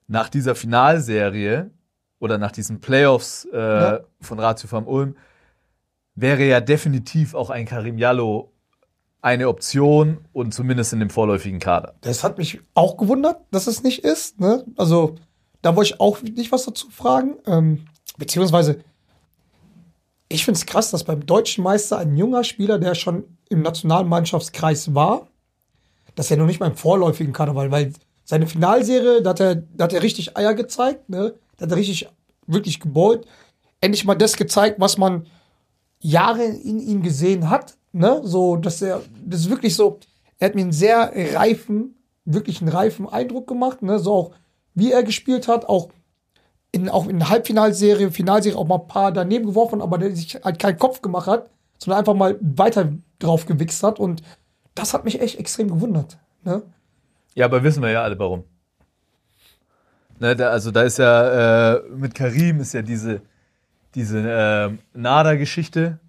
nach dieser Finalserie oder nach diesen Playoffs äh, Ja. von Ratio Farm Ulm wäre ja definitiv auch ein Karim Jallo eine Option und zumindest in dem vorläufigen Kader. Das hat mich auch gewundert, dass es nicht ist. Ne? Also, da wollte ich auch nicht was dazu fragen. Ähm, beziehungsweise, ich finde es krass, dass beim deutschen Meister ein junger Spieler, der schon im Nationalmannschaftskreis war, dass er noch nicht mal im vorläufigen Kader war, weil seine Finalserie, da hat er, da hat er richtig Eier gezeigt, ne? Da hat er richtig, wirklich geballt. Endlich mal das gezeigt, was man Jahre in ihm gesehen hat, ne? So, dass er, das ist wirklich so, er hat mir einen sehr reifen, wirklich einen reifen Eindruck gemacht, ne? So auch, wie er gespielt hat, auch in, auch in Halbfinalserie, Finalserie auch mal ein paar daneben geworfen, aber der sich halt keinen Kopf gemacht hat, sondern einfach mal weiter drauf gewichst hat und das hat mich echt extrem gewundert, ne? Ja, aber wissen wir ja alle warum. Ne, da, also da ist ja äh, mit Karim ist ja diese, diese ähm, Nada-Geschichte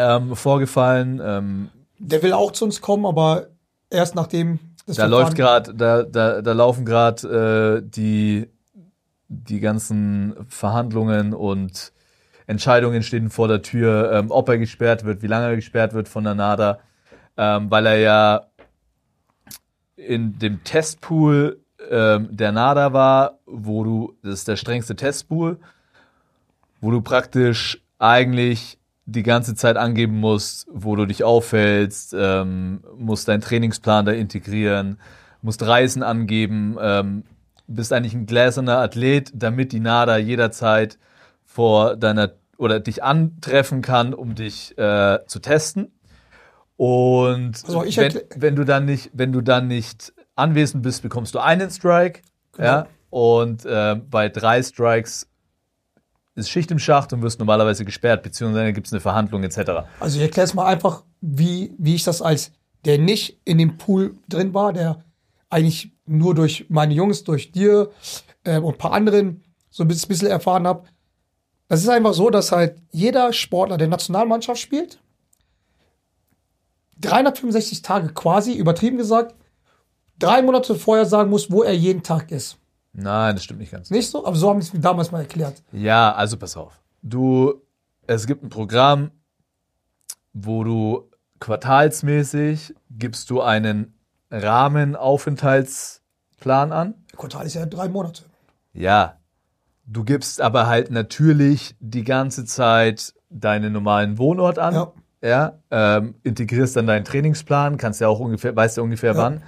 ähm, vorgefallen. Ähm, Der will auch zu uns kommen, aber erst nachdem das da Verfahren- läuft gerade, da, da, da laufen gerade äh, die, die ganzen Verhandlungen und Entscheidungen stehen vor der Tür, ähm, ob er gesperrt wird, wie lange er gesperrt wird von der NADA, ähm, weil er ja in dem Testpool ähm, der NADA war, wo du, das ist der strengste Testpool, wo du praktisch eigentlich die ganze Zeit angeben musst, wo du dich aufhältst, ähm, musst deinen Trainingsplan da integrieren, musst Reisen angeben, ähm, bist eigentlich ein gläserner Athlet, damit die NADA jederzeit vor deiner oder dich antreffen kann, um dich äh, zu testen. Und Also wenn, wenn du dann nicht, wenn du dann nicht anwesend bist, bekommst du einen Strike. Genau. Ja. Und äh, bei drei Strikes ist Schicht im Schacht und wirst normalerweise gesperrt, beziehungsweise gibt es eine Verhandlung etc. Also ich erkläre es mal einfach, wie, wie ich das als der nicht in dem Pool drin war, der eigentlich nur durch meine Jungs, durch dir äh, und ein paar anderen so ein bisschen erfahren habe. Das ist einfach so, dass halt jeder Sportler der Nationalmannschaft spielt, 365 Tage quasi, übertrieben gesagt, drei Monate vorher sagen muss, wo er jeden Tag ist. Nein, das stimmt nicht ganz. Nicht so? Aber so haben sie es mir damals mal erklärt. Ja, also pass auf. Du, es gibt ein Programm, wo du quartalsmäßig gibst du einen Rahmenaufenthaltsplan an. Quartal ist ja drei Monate. Ja, du gibst aber halt natürlich die ganze Zeit deinen normalen Wohnort an. Ja. Ja, ähm, integrierst dann deinen Trainingsplan, kannst ja auch ungefähr, weißt ja ungefähr Ja. wann.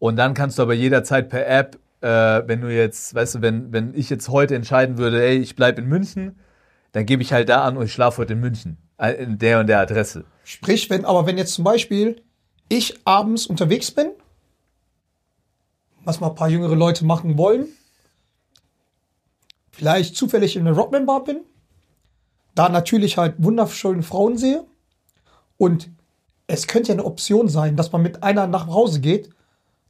Und dann kannst du aber jederzeit per App, äh, wenn du jetzt, weißt du, wenn, wenn ich jetzt heute entscheiden würde, ey, ich bleib in München, dann gebe ich halt da an und ich schlafe heute in München. äh, In der und der Adresse. Sprich, wenn, aber wenn jetzt zum Beispiel ich abends unterwegs bin, was mal ein paar jüngere Leute machen wollen, vielleicht zufällig in einer Rockman-Bar bin, da natürlich halt wunderschöne Frauen sehe und es könnte ja eine Option sein, dass man mit einer nach Hause geht,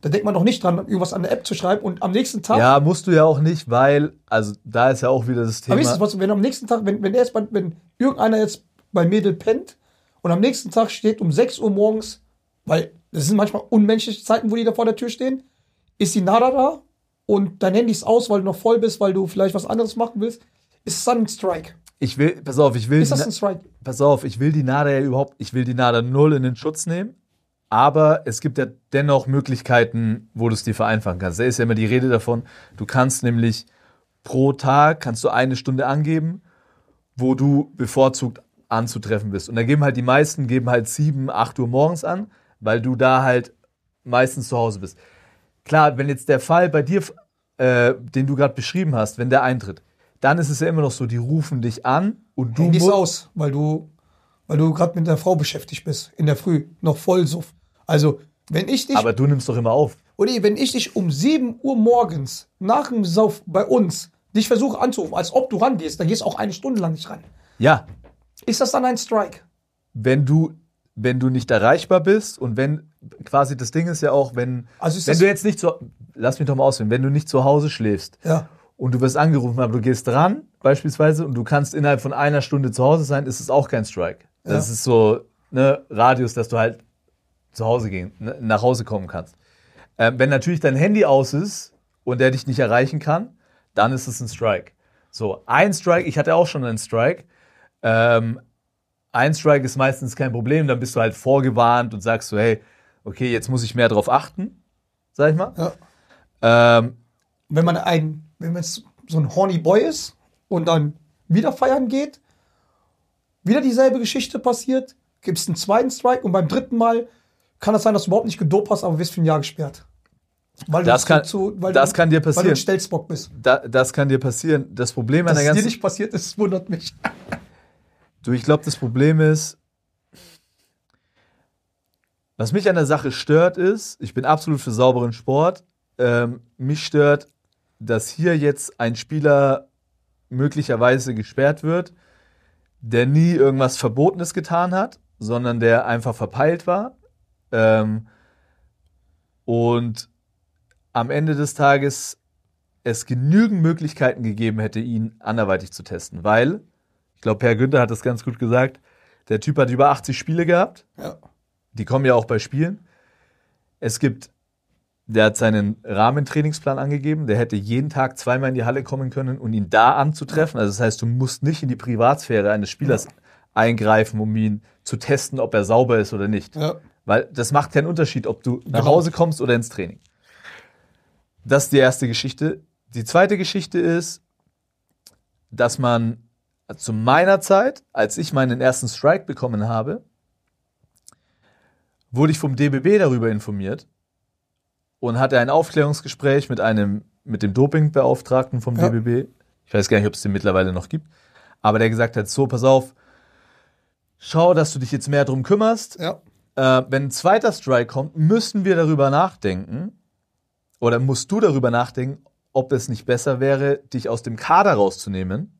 da denkt man doch nicht dran, irgendwas an der App zu schreiben und am nächsten Tag Ja, musst du ja auch nicht, weil, also da ist ja auch wieder das Thema. Aber wisst ihr was, wenn am nächsten Tag, wenn, wenn, er jetzt bei, wenn irgendeiner jetzt bei Mädel pennt und am nächsten Tag steht um 6 Uhr morgens, weil das sind manchmal unmenschliche Zeiten, wo die da vor der Tür stehen, ist die Nada da und dein Handy ist aus, weil du noch voll bist, weil du vielleicht was anderes machen willst, ist es dann ein Strike. Ich will, pass auf, ich will, Ist das ein Strike? pass auf, ich will die NADA ja überhaupt, ich will die NADA null in den Schutz nehmen. Aber es gibt ja dennoch Möglichkeiten, wo du es dir vereinfachen kannst. Da ist ja immer die Rede davon, du kannst nämlich pro Tag, kannst du eine Stunde angeben, wo du bevorzugt anzutreffen bist. Und da geben halt die meisten, geben halt 7, 8 Uhr morgens an, weil du da halt meistens zu Hause bist. Klar, wenn jetzt der Fall bei dir, äh, den du gerade beschrieben hast, wenn der eintritt, dann ist es ja immer noch so, die rufen dich an und du Handy ist musst, aus, weil du, weil du gerade mit der Frau beschäftigt bist, in der Früh, noch voll suff. Also, wenn ich dich aber du nimmst doch immer auf. Oder wenn ich dich um 7 Uhr morgens nach dem Sauf bei uns dich versuche anzurufen, als ob du rangehst, dann gehst du auch eine Stunde lang nicht ran. Ja, Ist das dann ein Strike? wenn du, wenn du nicht erreichbar bist und wenn, quasi das Ding ist ja auch, wenn, Also ist wenn du jetzt nicht zu, lass mich doch mal ausführen, wenn du nicht zu Hause schläfst Ja. und du wirst angerufen, aber du gehst dran, beispielsweise, und du kannst innerhalb von einer Stunde zu Hause sein, ist es auch kein Strike. Das Ja. ist so, ne, Radius, dass du halt zu Hause gehen, ne, nach Hause kommen kannst. Ähm, wenn natürlich dein Handy aus ist und der dich nicht erreichen kann, dann ist es ein Strike. So, ein Strike, ich hatte auch schon einen Strike. Ähm, ein Strike ist meistens kein Problem, dann bist du halt vorgewarnt und sagst so, hey, okay, jetzt muss ich mehr drauf achten, sag ich mal. Ja. Ähm, Wenn man ein, wenn man so ein horny Boy ist und dann wieder feiern geht, wieder dieselbe Geschichte passiert, gibt es einen zweiten Strike und beim dritten Mal kann es sein, dass du überhaupt nicht gedopt hast, aber wirst für ein Jahr gesperrt. Weil Das zu- kann- zu, weil das kann dir Weil du passieren. ein Stelzbock bist. da, das kann dir passieren. Das Problem an der es dir ganzen nicht passiert ist, wundert mich. Du, ich glaube, das Problem ist, was mich an der Sache stört, ist, ich bin absolut für sauberen Sport. Ähm, mich stört, dass hier jetzt ein Spieler möglicherweise gesperrt wird, der nie irgendwas Verbotenes getan hat, sondern der einfach verpeilt war. Ähm, und am Ende des Tages es genügend Möglichkeiten gegeben hätte, ihn anderweitig zu testen, weil ich glaube, Per Günther hat das ganz gut gesagt. Der Typ hat über 80 Spiele gehabt. Ja. Die kommen ja auch bei Spielen. Es gibt, der hat seinen Rahmentrainingsplan angegeben. Der hätte jeden Tag zweimal in die Halle kommen können und ihn da anzutreffen. Also das heißt, du musst nicht in die Privatsphäre eines Spielers eingreifen, um ihn zu testen, ob er sauber ist oder nicht. Ja. Weil das macht keinen Unterschied, ob du nach. Hause kommst oder ins Training. Das ist die erste Geschichte. Die zweite Geschichte ist, dass man zu meiner Zeit, als ich meinen ersten Strike bekommen habe, wurde ich vom DBB darüber informiert und hatte ein Aufklärungsgespräch mit einem, mit dem Dopingbeauftragten vom Ja. DBB. Ich weiß gar nicht, ob es den mittlerweile noch gibt. Aber der gesagt hat, so, pass auf, schau, dass du dich jetzt mehr drum kümmerst. Ja. Äh, wenn ein zweiter Strike kommt, müssen wir darüber nachdenken, oder musst du darüber nachdenken, ob es nicht besser wäre, dich aus dem Kader rauszunehmen,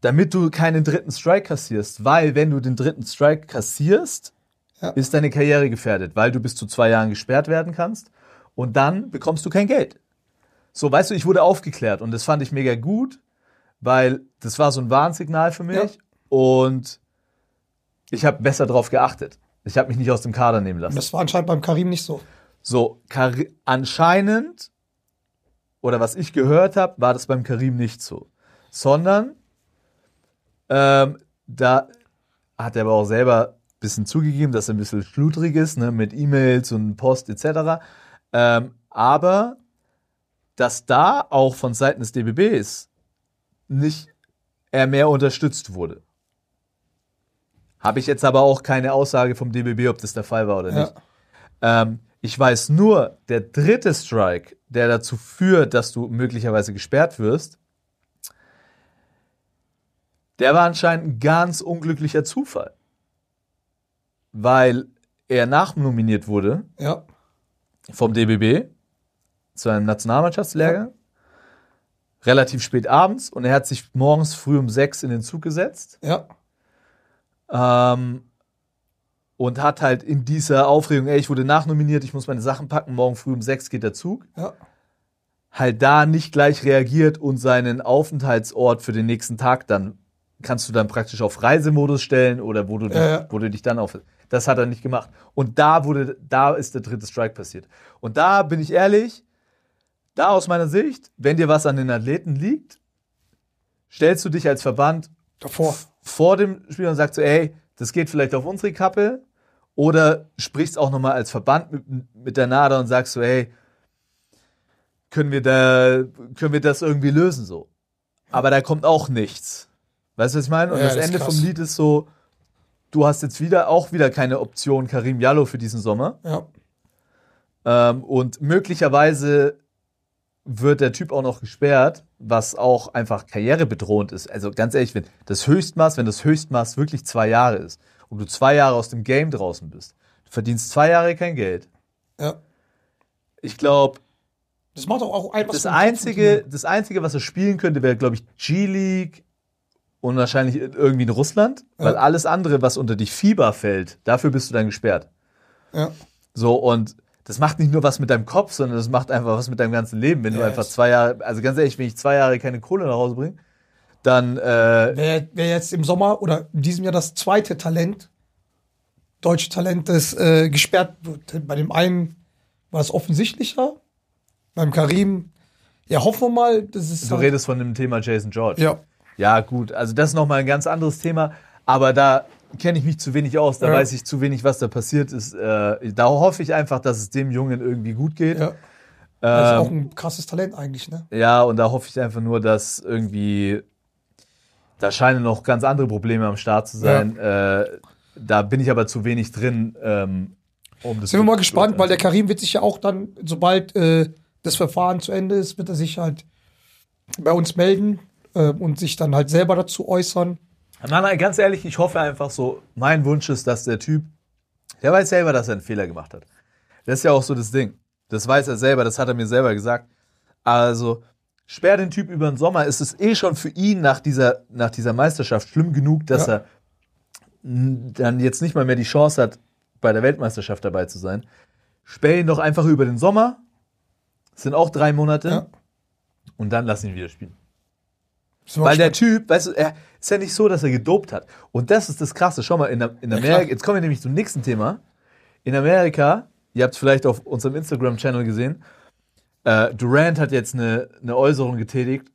damit du keinen dritten Strike kassierst. Weil, wenn du den dritten Strike kassierst, Ja. ist deine Karriere gefährdet, weil du bis zu zwei Jahren gesperrt werden kannst und dann bekommst du kein Geld. So, weißt du, ich wurde aufgeklärt und das fand ich mega gut, weil das war so ein Warnsignal für mich Ja. und ich habe besser drauf geachtet. Ich habe mich nicht aus dem Kader nehmen lassen. Das war anscheinend beim Karim nicht so. So, Kari anscheinend, oder was ich gehört habe, war das beim Karim nicht so. Sondern, ähm, da hat er aber auch selber bisschen zugegeben, dass er ein bisschen schludrig ist, ne, mit E-Mails und Post etc. Ähm, aber, dass da auch von Seiten des DBBs nicht er mehr unterstützt wurde. Habe ich jetzt aber auch keine Aussage vom DBB, ob das der Fall war oder Ja. nicht. Ähm, ich weiß nur, der dritte Strike, der dazu führt, dass du möglicherweise gesperrt wirst, der war anscheinend ein ganz unglücklicher Zufall. Weil er nachnominiert wurde Ja. vom DBB zu einem Nationalmannschaftslehrgang. Relativ spät abends und er hat sich morgens früh um sechs in den Zug gesetzt. Ja. Ähm, und hat halt in dieser Aufregung, ey, ich wurde nachnominiert, ich muss meine Sachen packen, morgen früh um sechs geht der Zug, Ja. halt da nicht gleich reagiert und seinen Aufenthaltsort für den nächsten Tag dann kannst du dann praktisch auf Reisemodus stellen oder wo du, Ja, ja. wo du dich dann auf. Das hat er nicht gemacht. Und da wurde, da ist der dritte Strike passiert. Und da bin ich ehrlich, da aus meiner Sicht, wenn dir was an den Athleten liegt, stellst du dich als Verband Davor. vor dem Spiel und sagst so, ey, das geht vielleicht auf unsere Kappe. Oder sprichst auch nochmal als Verband mit, mit der NADA und sagst so, ey, können wir da, können wir das irgendwie lösen so. Aber da kommt auch nichts. Weißt du, was ich meine? Und Ja, das das Ende krass. vom Lied ist so, du hast jetzt wieder auch wieder keine Option Karim Jallo für diesen Sommer. Ja. Ähm, und möglicherweise wird der Typ auch noch gesperrt, was auch einfach karrierebedrohend ist. Also ganz ehrlich, wenn das Höchstmaß, wenn das Höchstmaß wirklich zwei Jahre ist und du zwei Jahre aus dem Game draußen bist, du verdienst zwei Jahre kein Geld. Ja. Ich glaube, Das macht auch, auch ein was das einzige, das einzige, was er spielen könnte, wäre, glaube ich, G-League und wahrscheinlich irgendwie in Russland, weil Ja. alles andere, was unter die FIBA fällt, dafür bist du dann gesperrt. Ja. So, und das macht nicht nur was mit deinem Kopf, sondern das macht einfach was mit deinem ganzen Leben. Wenn du Yes. einfach zwei Jahre, also ganz ehrlich, wenn ich zwei Jahre keine Kohle nach Hause bringe, dann, äh, Wer, wer jetzt im Sommer oder in diesem Jahr das zweite Talent, deutsche Talent, das äh, gesperrt wird. Bei dem einen war es offensichtlicher, beim Karim, ja, hoffen wir mal, das ist. du halt- redest von dem Thema Jason George. Ja. Ja, gut, also das ist nochmal ein ganz anderes Thema, aber da kenne ich mich zu wenig aus, da Ja. weiß ich zu wenig, was da passiert ist. Äh, da hoffe ich einfach, dass es dem Jungen irgendwie gut geht. ja. Das ist auch Ähm, ein krasses Talent eigentlich, ne? ja, und da hoffe ich einfach nur, dass irgendwie, da scheinen noch ganz andere Probleme am Start zu sein. Äh, da bin ich aber zu wenig drin, ähm, um das Sind wir mal gespannt, weil der. Karim wird sich ja auch dann, sobald äh, das Verfahren zu Ende ist, wird er sich halt bei uns melden äh, und sich dann halt selber dazu äußern. Nein, nein, ganz ehrlich, ich hoffe einfach so, mein Wunsch ist, dass der Typ, der weiß selber, dass er einen Fehler gemacht hat. Das ist ja auch so das Ding. Das weiß er selber, das hat er mir selber gesagt. Also, sperr den Typ über den Sommer, ist es eh schon für ihn nach dieser, nach dieser Meisterschaft schlimm genug, dass Ja. er dann jetzt nicht mal mehr die Chance hat, bei der Weltmeisterschaft dabei zu sein. Sperr ihn doch einfach über den Sommer. Das sind auch drei Monate. Ja. Und dann lass ihn wieder spielen. Weil der. Typ, weißt du, er ist ja nicht so, dass er gedopt hat. Und das ist das Krasse. Schau mal, in, in Ja, Amerika, klar. jetzt kommen wir nämlich zum nächsten Thema. In Amerika, ihr habt es vielleicht auf unserem Instagram-Channel gesehen, äh, Durant hat jetzt eine, eine Äußerung getätigt,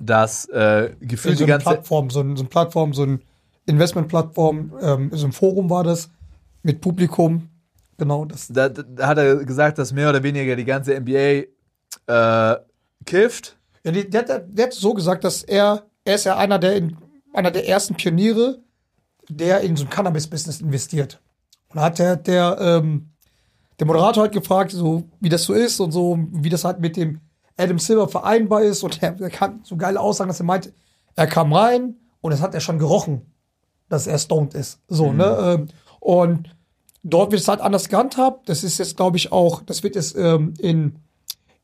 dass äh, gefühlt so die ganze. Plattform, so, ein, so eine Plattform, so ein Investmentplattform, ähm, so ein Forum war das mit Publikum. Genau, das. Da, da hat er gesagt, dass mehr oder weniger die ganze NBA äh, kifft. Ja, der, hat- der hat so gesagt, dass er er ist ja einer der, in, einer der ersten Pioniere, der in so ein Cannabis-Business investiert. Und da hat der, der, ähm, der Moderator halt gefragt, so wie das so ist und so, wie das halt mit dem Adam Silver vereinbar ist. Und er, er kann so geile Aussagen, dass er meint, er kam rein und das hat er schon gerochen, dass er stoned ist. So, ne? Ähm, und dort wird es halt anders gehandhabt. Das ist jetzt, glaube ich, auch, das wird jetzt ähm, in,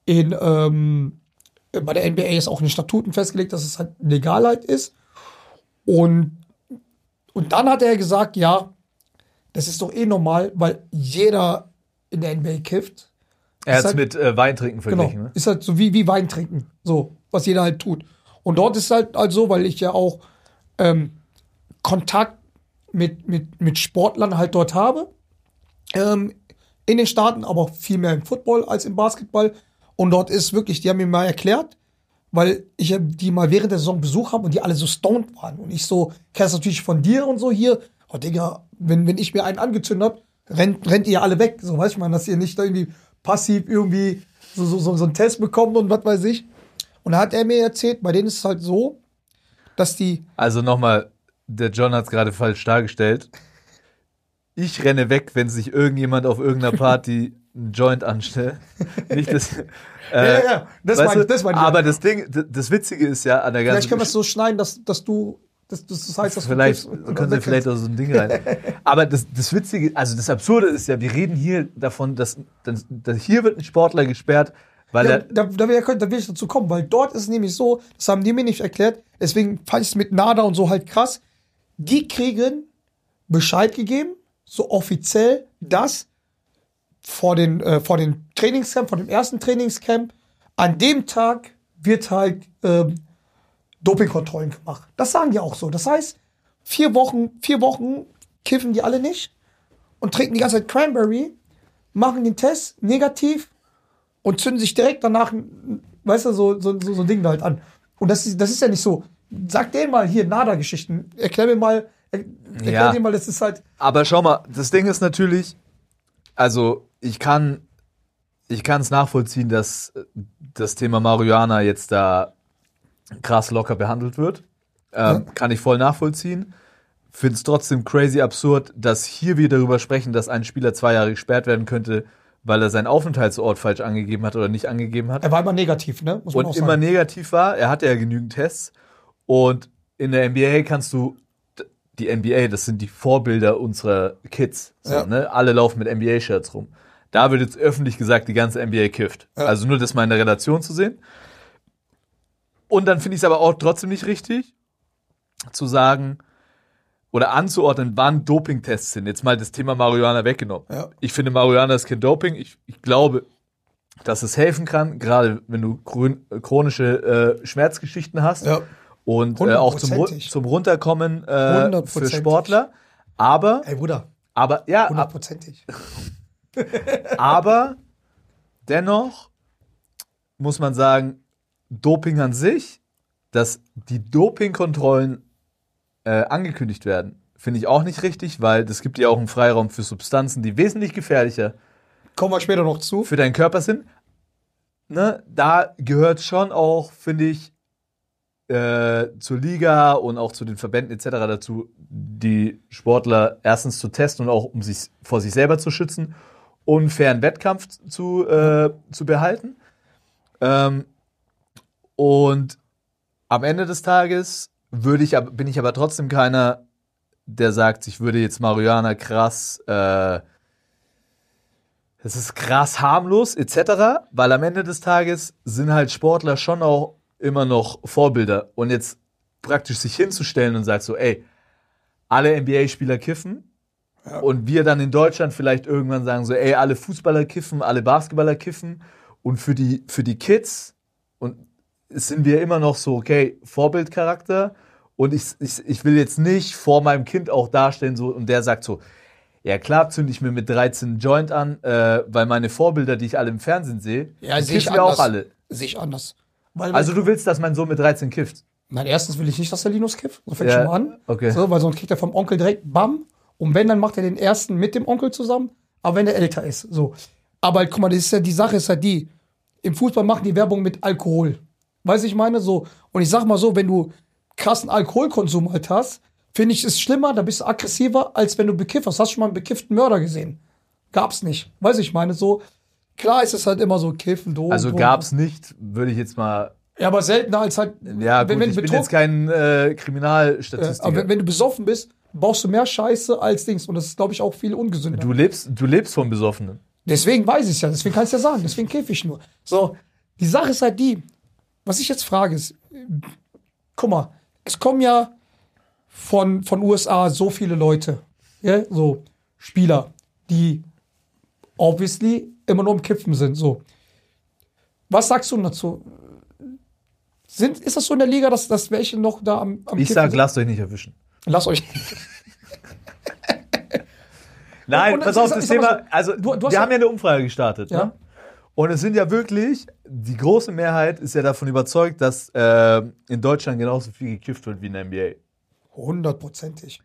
in ähm, bei der NBA ist auch in den Statuten festgelegt, dass es halt legal halt ist. Und, und dann hat er gesagt, ja, das ist doch eh normal, weil jeder in der NBA kifft. Er hat es halt- mit äh, Weintrinken Genau. verglichen. Ne? Ist halt so wie, wie Wein trinken. So, was jeder halt tut. Und dort ist halt, halt so, weil ich ja auch ähm, Kontakt mit, mit, mit Sportlern halt dort habe. Ähm, in den Staaten, aber viel mehr im Football als im Basketball. Und dort ist wirklich, die haben mir mal erklärt, weil ich die mal während der Saison Besuch habe und die alle so stoned waren. Und ich so, kennst natürlich von dir und so hier. Oh Digga, wenn, wenn ich mir einen angezündet hab, rennt, rennt ihr alle weg. So weiß ich mal, dass ihr nicht irgendwie passiv irgendwie so, so, so, so einen Test bekommt und was weiß ich. Und da hat er mir erzählt, bei denen ist es halt so, dass die, Also nochmal, der John hat es gerade falsch dargestellt. Ich renne weg, wenn sich irgendjemand auf irgendeiner Party einen Joint anstellt. Nicht das. Äh, Ja, ja, ja. Das ich, du? das ich. Aber das Ding, das Witzige ist ja an der ganzen vielleicht können wir es so schneiden, dass, dass du, dass das heißt, dass Vielleicht du können sie wegkriegst. vielleicht auch so ein Ding rein. Aber das, das Witzige, also das Absurde ist ja, wir reden hier davon, dass, dass, dass hier wird ein Sportler gesperrt, weil Ja, er. da, da, will, da will ich dazu kommen, weil dort ist es nämlich so, das haben die mir nicht erklärt, deswegen fand ich es mit NADA und so halt krass. Die kriegen Bescheid gegeben, so offiziell, dass vor den, äh, vor den Trainingscamp, vor dem ersten Trainingscamp, an dem Tag wird halt ähm, Dopingkontrollen gemacht. Das sagen die auch so. Das heißt, vier Wochen, vier Wochen kiffen die alle nicht und trinken die ganze Zeit Cranberry, machen den Test negativ und zünden sich direkt danach, weißt du, so, so, so, so ein Ding halt an. Und das ist, das ist ja nicht so. Sag denen mal hier NADA-Geschichten. Erklär mir mal, er, erklär Ja. dir mal, das ist halt. Aber schau mal, das Ding ist natürlich, also ich kann, ich kann es nachvollziehen, dass das Thema Marihuana jetzt da krass locker behandelt wird. Ähm, Kann ich voll nachvollziehen. Finde es trotzdem crazy absurd, dass hier wir darüber sprechen, dass ein Spieler zwei Jahre gesperrt werden könnte, weil er seinen Aufenthaltsort falsch angegeben hat oder nicht angegeben hat. Er war immer negativ, ne? Muss man und immer negativ war. Er hatte ja genügend Tests. Und in der NBA kannst du, die NBA, das sind die Vorbilder unserer Kids. So, Ja. ne? Alle laufen mit NBA-Shirts rum. Da wird jetzt öffentlich gesagt, die ganze NBA kifft. Also nur das mal in der Relation zu sehen. Und dann finde ich es aber auch trotzdem nicht richtig, zu sagen oder anzuordnen, wann Dopingtests sind. Jetzt mal das Thema Marihuana weggenommen. Ja. Ich finde, Marihuana ist kein Doping. Ich, ich glaube, dass es helfen kann, gerade wenn du chrön- chronische äh, Schmerzgeschichten hast Ja. und äh, auch zum, zum Runterkommen äh, für. Sportler. Aber, Ey, Bruder, aber, ja, hundertprozentig. Aber dennoch muss man sagen, Doping an sich, dass die Dopingkontrollen äh, angekündigt werden, finde ich auch nicht richtig, weil das gibt ja auch einen Freiraum für Substanzen, die wesentlich gefährlicher Kommen wir später noch zu. für deinen Körper sind. Ne, da gehört schon auch, finde ich, äh, zur Liga und auch zu den Verbänden etc. dazu, die Sportler erstens zu testen und auch um sich vor sich selber zu schützen und einen fairen Wettkampf zu, äh, zu behalten. Ähm, und am Ende des Tages würde ich, bin ich aber trotzdem keiner, der sagt, ich würde jetzt Marihuana krass äh, ist krass harmlos etc., weil am Ende des Tages sind halt Sportler schon auch immer noch Vorbilder. Und jetzt praktisch sich hinzustellen und sagt so, ey, alle NBA-Spieler kiffen und wir dann in Deutschland vielleicht irgendwann sagen so, ey, alle Fußballer kiffen, alle Basketballer kiffen und für die, für die Kids und sind wir immer noch so, okay, Vorbildcharakter und ich, ich, ich will jetzt nicht vor meinem Kind auch darstellen so und der sagt so, ja klar zünde ich mir mit 13 einen Joint an, äh, weil meine Vorbilder, die ich alle im Fernsehen sehe, Ja, sehe ich anders. auch alle. Sehe ich anders. Weil, Also du willst, dass mein Sohn mit 13 kifft? Nein, erstens will ich nicht, dass der Linus kifft. So fängt Ja, schon mal an. okay. So, weil sonst kriegt er vom Onkel direkt Bam. Und wenn, dann macht er den ersten mit dem Onkel zusammen. Aber wenn er älter ist. So. Aber guck mal, das ist ja, die Sache ist ja die. Im Fußball machen die Werbung mit Alkohol. Weißt du, ich meine? So. Und ich sag mal so, wenn du krassen Alkoholkonsum halt hast, finde ich es schlimmer, da bist du aggressiver, als wenn du bekifferst. Hast du schon mal einen bekifften Mörder gesehen? Gab's nicht. Weiß ich meine, so, klar ist es halt immer so Kiffen, Drogen. Also Drogen. gab's nicht, würde ich jetzt mal. Ja, aber seltener als halt, Ja, gut, wenn, wenn, ich du bin jetzt kein äh, äh, Kriminalstatistiker. aber wenn, wenn du besoffen bist, brauchst du mehr Scheiße als Dings. Und das ist, glaube ich, auch viel ungesünder. du lebst, du lebst vom Besoffenen. Deswegen weiß ich es ja, deswegen kann ich ja sagen, deswegen kiffe ich nur. So, die Sache ist halt die, was ich jetzt frage ist, guck mal, es kommen ja von, von USA so viele Leute, ja, so Spieler, die obviously immer nur im Kiffen sind, so. Was sagst du dazu? Sind, ist das so in der Liga, dass, dass welche noch da am, am Ich Kiffen sag, sind? lasst euch nicht erwischen. Lass euch. Nein, Und pass ich auf, das Thema, so, also du- du hast wir ja- haben ja eine Umfrage gestartet, Ja. ne? Und es sind ja wirklich, die große Mehrheit ist ja davon überzeugt, dass äh, in Deutschland genauso viel gekifft wird wie in der NBA. Hundertprozentig.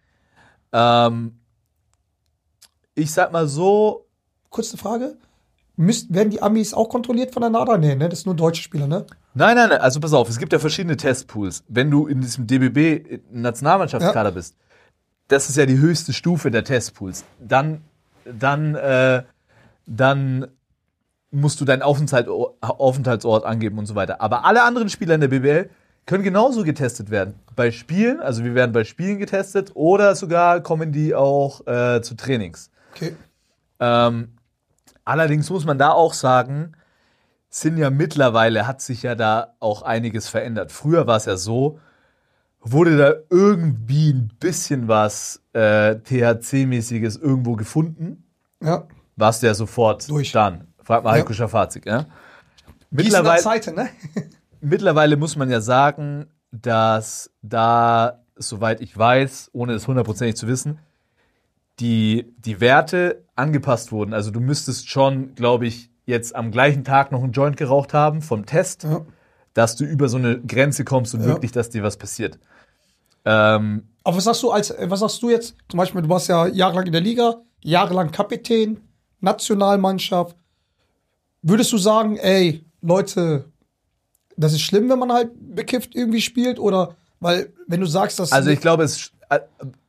Ähm, ich sag mal so, Kurze Frage. Müsst, werden die Amis auch kontrolliert von der NADA? Nee, ne? Das sind nur deutsche Spieler, ne? Nein, nein, nein, also pass auf, es gibt ja verschiedene Testpools. Wenn du in diesem DBB Nationalmannschaftskader Ja. bist, das ist ja die höchste Stufe der Testpools. Dann, dann, äh, dann musst du deinen Aufenthalt, Aufenthaltsort angeben und so weiter. Aber alle anderen Spieler in der BBL können genauso getestet werden. Bei Spielen, also wir werden bei Spielen getestet oder sogar kommen die auch äh, zu Trainings. Okay. Ähm, allerdings muss man da auch sagen, sind ja mittlerweile, hat sich ja da auch einiges verändert. Früher war es ja so, wurde da irgendwie ein bisschen was äh, THC-mäßiges irgendwo gefunden, Ja. warst du ja sofort Durch. dann. Frag mal Ja. Heiko Schafazik, ja? In der Mittlerweile, Zeit, ne? mittlerweile muss man ja sagen, dass da, soweit ich weiß, ohne es hundertprozentig zu wissen, die, die Werte angepasst wurden. Also du müsstest schon, glaube ich, jetzt am gleichen Tag noch einen Joint geraucht haben vom Test, Ja. dass du über so eine Grenze kommst und Ja. wirklich, dass dir was passiert. Ähm, Aber was sagst du als, was sagst du jetzt? Zum Beispiel, du warst ja jahrelang in der Liga, jahrelang Kapitän, Nationalmannschaft. Würdest du sagen, ey, Leute, das ist schlimm, wenn man halt bekifft irgendwie spielt? Oder, weil, wenn du sagst, dass. also ich glaube, es, äh,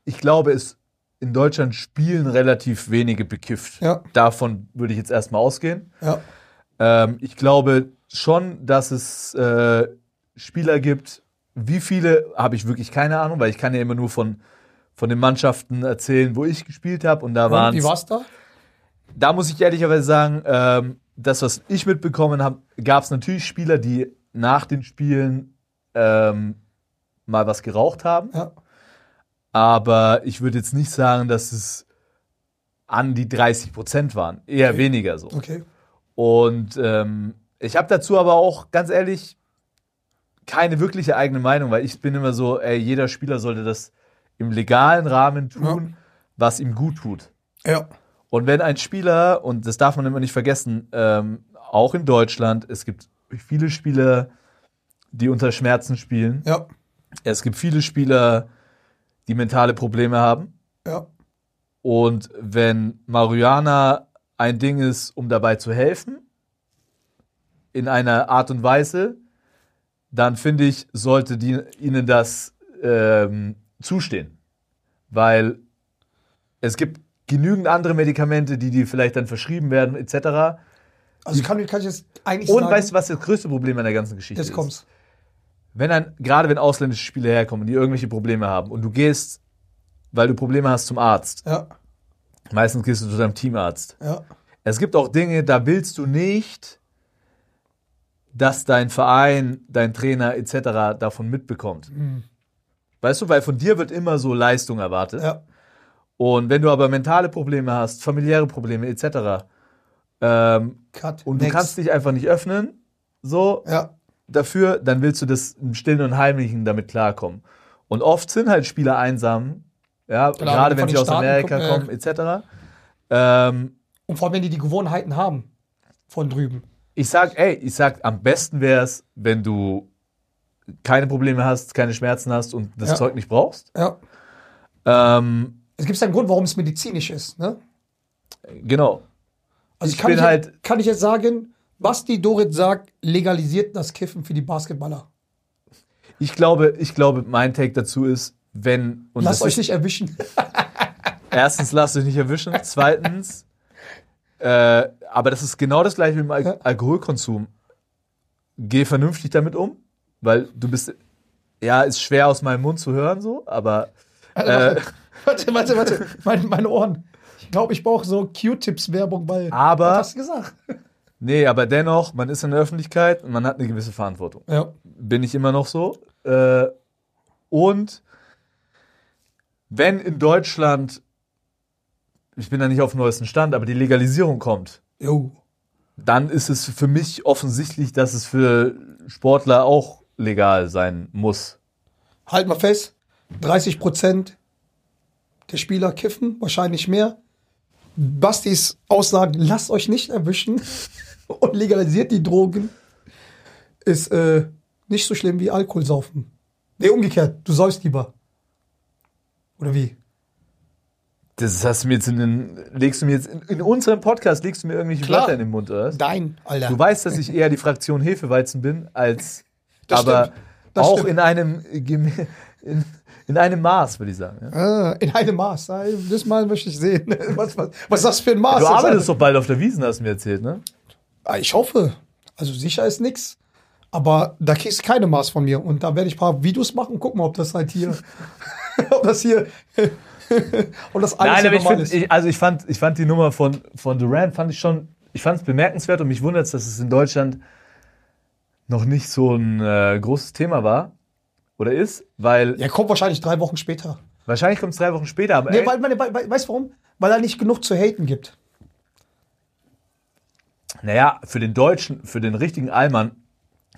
ich glaube, es in Deutschland spielen relativ wenige bekifft. Ja. Davon würde ich jetzt erstmal ausgehen. Ja, Ähm, ich glaube schon, dass es äh, Spieler gibt. Wie viele, habe ich wirklich keine Ahnung, weil ich kann ja immer nur von, von den Mannschaften erzählen, wo ich gespielt habe. Und da waren wie war's da? da muss ich ehrlicherweise sagen, ähm, das, was ich mitbekommen habe, gab es natürlich Spieler, die nach den Spielen ähm, mal was geraucht haben. Ja. Aber ich würde jetzt nicht sagen, dass es an die 30 Prozent waren. Eher Okay. weniger so. Okay. Und ähm, ich habe dazu aber auch ganz ehrlich keine wirkliche eigene Meinung, weil ich bin immer so, ey, jeder Spieler sollte das im legalen Rahmen tun, was ihm gut tut. Ja. Und wenn ein Spieler, und das darf man immer nicht vergessen, ähm, auch in Deutschland, es gibt viele Spieler, die unter Schmerzen spielen. Ja. Es gibt viele Spieler, die mentale Probleme haben. Ja. Und wenn Marihuana ein Ding ist, um dabei zu helfen, in einer Art und Weise, dann finde ich, sollte die, ihnen das ähm, zustehen. Weil es gibt genügend andere Medikamente, die dir vielleicht dann verschrieben werden, etc. Also kann, kann ich jetzt eigentlich Und sagen, weißt du, was das größte Problem an der ganzen Geschichte jetzt ist? kommt's. Wenn ein, gerade wenn ausländische Spieler herkommen, die irgendwelche Probleme haben und du gehst, weil du Probleme hast zum Arzt, Ja. meistens gehst du zu deinem Teamarzt. Ja. Es gibt auch Dinge, da willst du nicht, dass dein Verein, dein Trainer etc. davon mitbekommt. Weißt du, weil von dir wird immer so Leistung erwartet. Ja. Und wenn du aber mentale Probleme hast, familiäre Probleme etc. Ähm, Cut. und du Next. kannst dich einfach nicht öffnen, so, Ja. Dafür, dann willst du das im Stillen und Heimlichen damit klarkommen. Und oft sind halt Spieler einsam, ja, gerade wenn sie aus Staaten Amerika kommen, kommen, etc. Ähm, Und vor allem, wenn die die Gewohnheiten haben von drüben. ich sag, ey, ich sag, am besten wäre es, wenn du keine Probleme hast, keine Schmerzen hast und das Ja. Zeug nicht brauchst. Ja. Ähm, Es gibt einen Grund, warum es medizinisch ist. Ne? genau. Also Ich kann, bin ich, halt- kann ich jetzt sagen, was die Dorit sagt, legalisiert das Kiffen für die Basketballer. Ich glaube, ich glaube, mein Take dazu ist, wenn und Lasst euch nicht erwischen. erstens lasst euch nicht erwischen, zweitens, äh, aber das ist genau das gleiche wie im Al Ja. Alkoholkonsum. Geh vernünftig damit um, weil du bist, ja, ist schwer aus meinem Mund zu hören so, aber äh, Warte, warte, warte. Meine, meine Ohren. Ich glaube, ich brauche so Q-Tips-Werbung, weil. Aber- Was hast du gesagt? Nee, aber dennoch, man ist in der Öffentlichkeit und man hat eine gewisse Verantwortung. Ja. bin ich immer noch so. Äh, und wenn in Deutschland, ich bin da nicht auf dem neuesten Stand, aber die Legalisierung kommt, Jo. dann ist es für mich offensichtlich, dass es für Sportler auch legal sein muss. Halt mal fest. 30 Prozent der Spieler kiffen, wahrscheinlich mehr. Bastis Aussagen, lasst euch nicht erwischen und legalisiert die Drogen, ist äh, nicht so schlimm wie Alkohol saufen. Nee, umgekehrt, du säufst lieber. Oder wie? Das hast du mir jetzt in den, legst du mir jetzt in, in unserem Podcast legst du mir irgendwelche Klar. Wörter in den Mund, oder? Dein, Alter. Du weißt, dass ich eher die Fraktion Hefeweizen bin, als Das aber stimmt. Das auch stimmt. in einem in, in einem Maß, würde ich sagen. Ja? Ah, in einem Maß. Ah, Das Mal möchte ich sehen. Was, was, was ist das für ein Maß? Du arbeitest doch bald auf der Wiesen, hast du mir erzählt, ne? Ah, Ich hoffe. Also sicher ist nix. Aber da kriegst du keine Maß von mir. Und da werde ich ein paar Videos machen. Gucken, ob das halt hier, ob das hier, ob das alles Nein, aber ich find, ist. ich, also ich fand, ich fand die Nummer von, von Durant fand ich schon, ich fand es bemerkenswert und mich wundert es, dass es in Deutschland noch nicht so ein äh, großes Thema war oder ist, weil ja, kommt wahrscheinlich drei Wochen später. wahrscheinlich kommt es drei Wochen später, aber Nee, weil, weil, weil, weißt du warum? Weil er nicht genug zu haten gibt. Naja, für den Deutschen, für den richtigen Allmann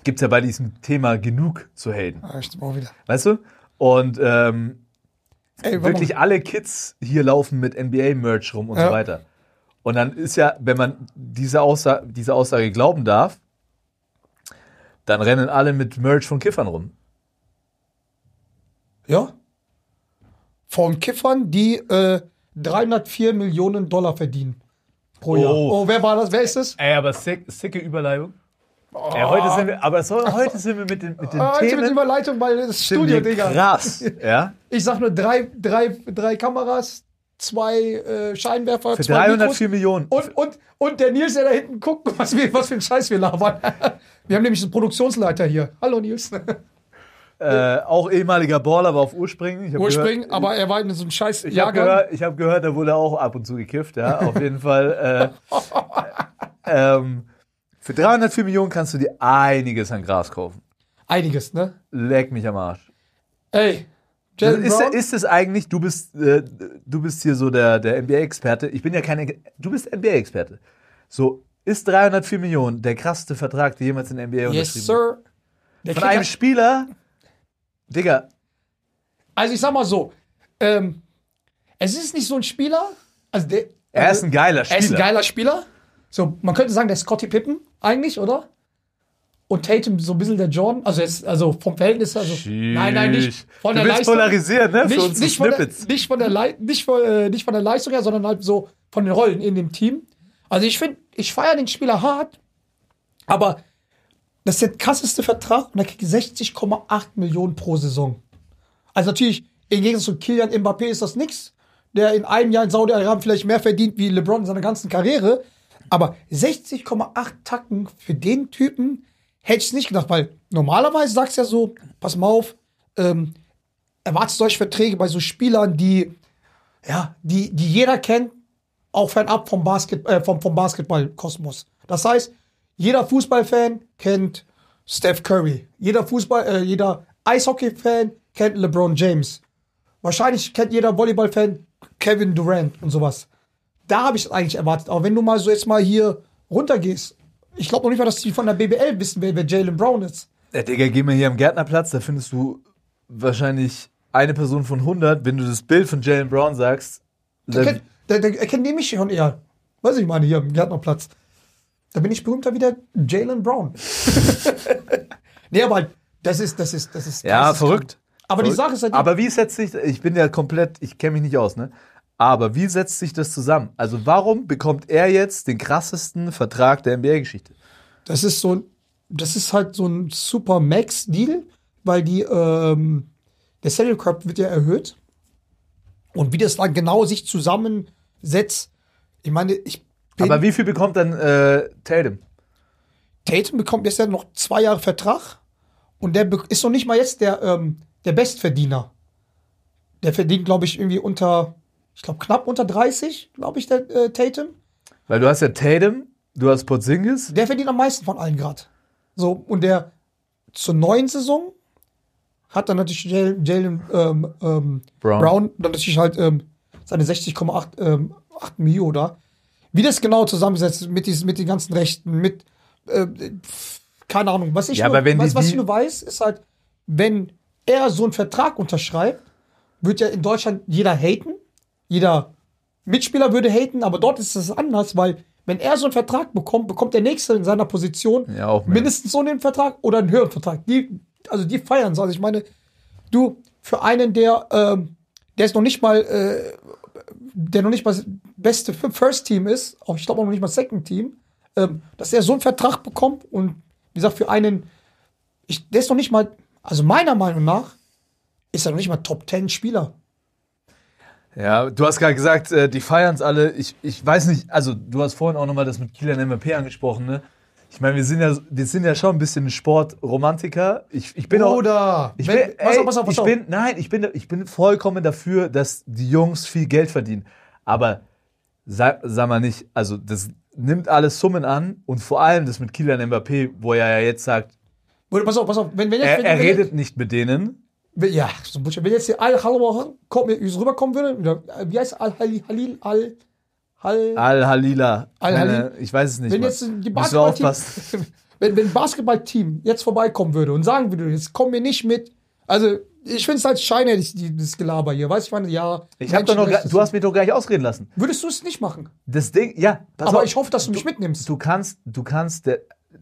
gibt es ja bei diesem Thema genug zu haten, Ah, stimmt auch wieder. weißt du? Und ähm, Ey, wirklich mal. alle Kids hier laufen mit NBA-Merch rum und Ja. so weiter. Und dann ist ja, wenn man diese, Aussa diese Aussage glauben darf, dann rennen alle mit Merch von Kiffern rum. Ja. Von Kiffern, die äh, 304 Millionen Dollar verdienen. Pro Jahr. Oh. Oh, wer war das? Wer ist das? Ey, aber sick, sicke Überleitung. Ja, heute sind wir, aber so, heute sind wir mit den, mit den Ah, ich mit Themen Überleitung, weil das Studio, Digga. krass. Ja? Ich sag nur drei, drei, drei Kameras, zwei äh, Scheinwerfer, Für zwei 304 Millionen. Und, und, und der Nils, der da hinten guckt, was, wir, was für ein Scheiß wir labern. Wir haben nämlich einen Produktionsleiter hier. Hallo Nils. Äh, auch ehemaliger Baller, war auf Urspringen. Ursprung, gehört, aber er war in so einem scheiß ich habe gehört, ich hab gehört, da wurde auch ab und zu gekifft, ja, auf jeden Fall. Äh, ähm, für 304 Millionen kannst du dir einiges an Gras kaufen. Einiges, ne? Leck mich am Arsch. Ey, Jalen ist, Brown, ist es eigentlich, du bist, äh, du bist hier so der, der NBA-Experte. Ich bin ja keine, du bist NBA-Experte. So, ist 304 Millionen der krasseste Vertrag, der jemals in der NBA yes, unterschrieben wurde? sir. Der Von einem Spieler, Digga, also ich sag mal so, ähm, es ist nicht so ein Spieler, also der, er ist ein geiler Spieler. Er ist ein geiler Spieler. So, man könnte sagen, der Scotty Pippen eigentlich, oder? Und Tatum so ein bisschen der Jordan. Also, jetzt, also vom Verhältnis her. Also, nein, nein, nicht von du der Leistung. polarisieren, ne? Für Nicht, unsere nicht, von der, nicht, von der Lei- nicht, von, äh, nicht von der Leistung her, sondern halt so von den Rollen in dem Team. Also ich finde, ich feiere den Spieler hart, aber das ist der krasseste Vertrag und er kriegt 60,8 Millionen pro Saison. Also natürlich, im Gegensatz zu Kilian Mbappé ist das nix, der in einem Jahr in Saudi-Arabien vielleicht mehr verdient wie LeBron in seiner ganzen Karriere. Aber 60,8 Tacken für den Typen hätte ich nicht gedacht, weil normalerweise sagst du ja so, pass mal auf, ähm, erwartest euch Verträge bei so Spielern, die, ja, die, die jeder kennt, auch fernab vom, Basket, äh, vom, vom Basketball-Kosmos. Das heißt, jeder Fußballfan kennt Steph Curry. Jeder Fußball, äh, jeder Eishockey-Fan kennt LeBron James. Wahrscheinlich kennt jeder Volleyball-Fan Kevin Durant und sowas. Da habe ich es eigentlich erwartet. Aber wenn du mal so jetzt mal hier runtergehst, ich glaube noch nicht mal, dass die von der BBL wissen, wer, wer Jalen Brown ist. Ja, Digga, geh mal hier am Gärtnerplatz, da findest du wahrscheinlich eine Person von 100, wenn du das Bild von Jalen Brown sagst. Der, Da, kennt, der, der erkennt nämlich schon eher. Weiß ich meine, hier am Gärtnerplatz. Da bin ich berühmter wie der Jalen Brown. nee, aber halt, das ist, das ist, das ist. ja, geisteskrank. verrückt. Aber die Verrückt. Sache ist halt, Aber wie setzt sich, ich bin ja komplett, ich kenne mich nicht aus, ne? Aber wie setzt sich das zusammen? Also warum bekommt er jetzt den krassesten Vertrag der NBA-Geschichte? das ist so das ist halt so ein super Max-Deal. weil die, ähm, der Salary Cap wird ja erhöht. Und wie das dann genau sich zusammensetzt, ich meine, ich Aber wie viel bekommt dann äh, Tatum? Tatum bekommt jetzt ja noch zwei Jahre Vertrag und der ist noch nicht mal jetzt der, ähm, der Bestverdiener. Der verdient, glaube ich, irgendwie unter, ich glaube, knapp unter 30, glaube ich, der äh, Tatum. Weil du hast ja Tatum, du hast Porzingis. Der verdient am meisten von allen gerade. So, und der zur neuen Saison hat dann natürlich Jalen ähm, ähm, Brown. Brown. dann natürlich halt ähm, seine 60,8 ähm, 8 Mio da. Wie das genau zusammensetzt ist mit, diesen, mit den ganzen Rechten, mit äh, keine Ahnung. Was ich, Ja, nur, was, was ich nur weiß, ist halt, wenn er so einen Vertrag unterschreibt, wird ja in Deutschland jeder haten. Jeder Mitspieler würde haten, aber dort ist es anders, weil wenn er so einen Vertrag bekommt, bekommt der Nächste in seiner Position Ja, mindestens so einen Vertrag oder einen höheren Vertrag. Die, also die feiern es. Also ich meine, du, für einen, der, ähm, der ist noch nicht mal, äh, der noch nicht mal beste First Team ist, auch ich glaube auch noch nicht mal Second Team, ähm, dass er so einen Vertrag bekommt und wie gesagt, für einen, ich, der ist noch nicht mal, also meiner Meinung nach, ist er noch nicht mal Top 10 Spieler. Ja, du hast gerade gesagt, äh, die feiern es alle. Ich, ich weiß nicht, also du hast vorhin auch nochmal das mit Kylian MVP angesprochen, ne? Ich meine, wir sind ja, wir sind ja schon ein bisschen Sportromantiker. Ich, ich bin auch. Oder, Ich wenn- bin, pass auf, pass auf, pass ich auf. bin, nein, ich bin, ich bin vollkommen dafür, dass die Jungs viel Geld verdienen. Aber sag, sag mal nicht, also das nimmt alles Summen an und vor allem das mit Kylian Mbappé, wo er ja jetzt sagt, pass auf, pass auf, wenn, wenn jetzt, er, wenn, er wenn, redet nicht mit denen. Wenn, ja, so ein Bullshit. Wenn jetzt hier Al Halil kommt, rüberkommen würde, äh, wie heißt Al Halil, Halil, Al, Hal, Al-Halila. Al-Halil? Keine- Ich weiß es nicht. wenn Mann. jetzt die Basketballteam, wenn, wenn ein Basketballteam jetzt vorbeikommen würde und sagen würde, jetzt kommen wir nicht mit, also ich finde es halt scheinheilig, die- das Gelaber hier, weißt du, ich meine, ja. Ich hab doch noch, du hast mich doch gar nicht ausreden lassen. Würdest du es nicht machen? Das Ding, ja. Aber auf. ich hoffe, dass du mich mitnimmst. Du kannst, du kannst,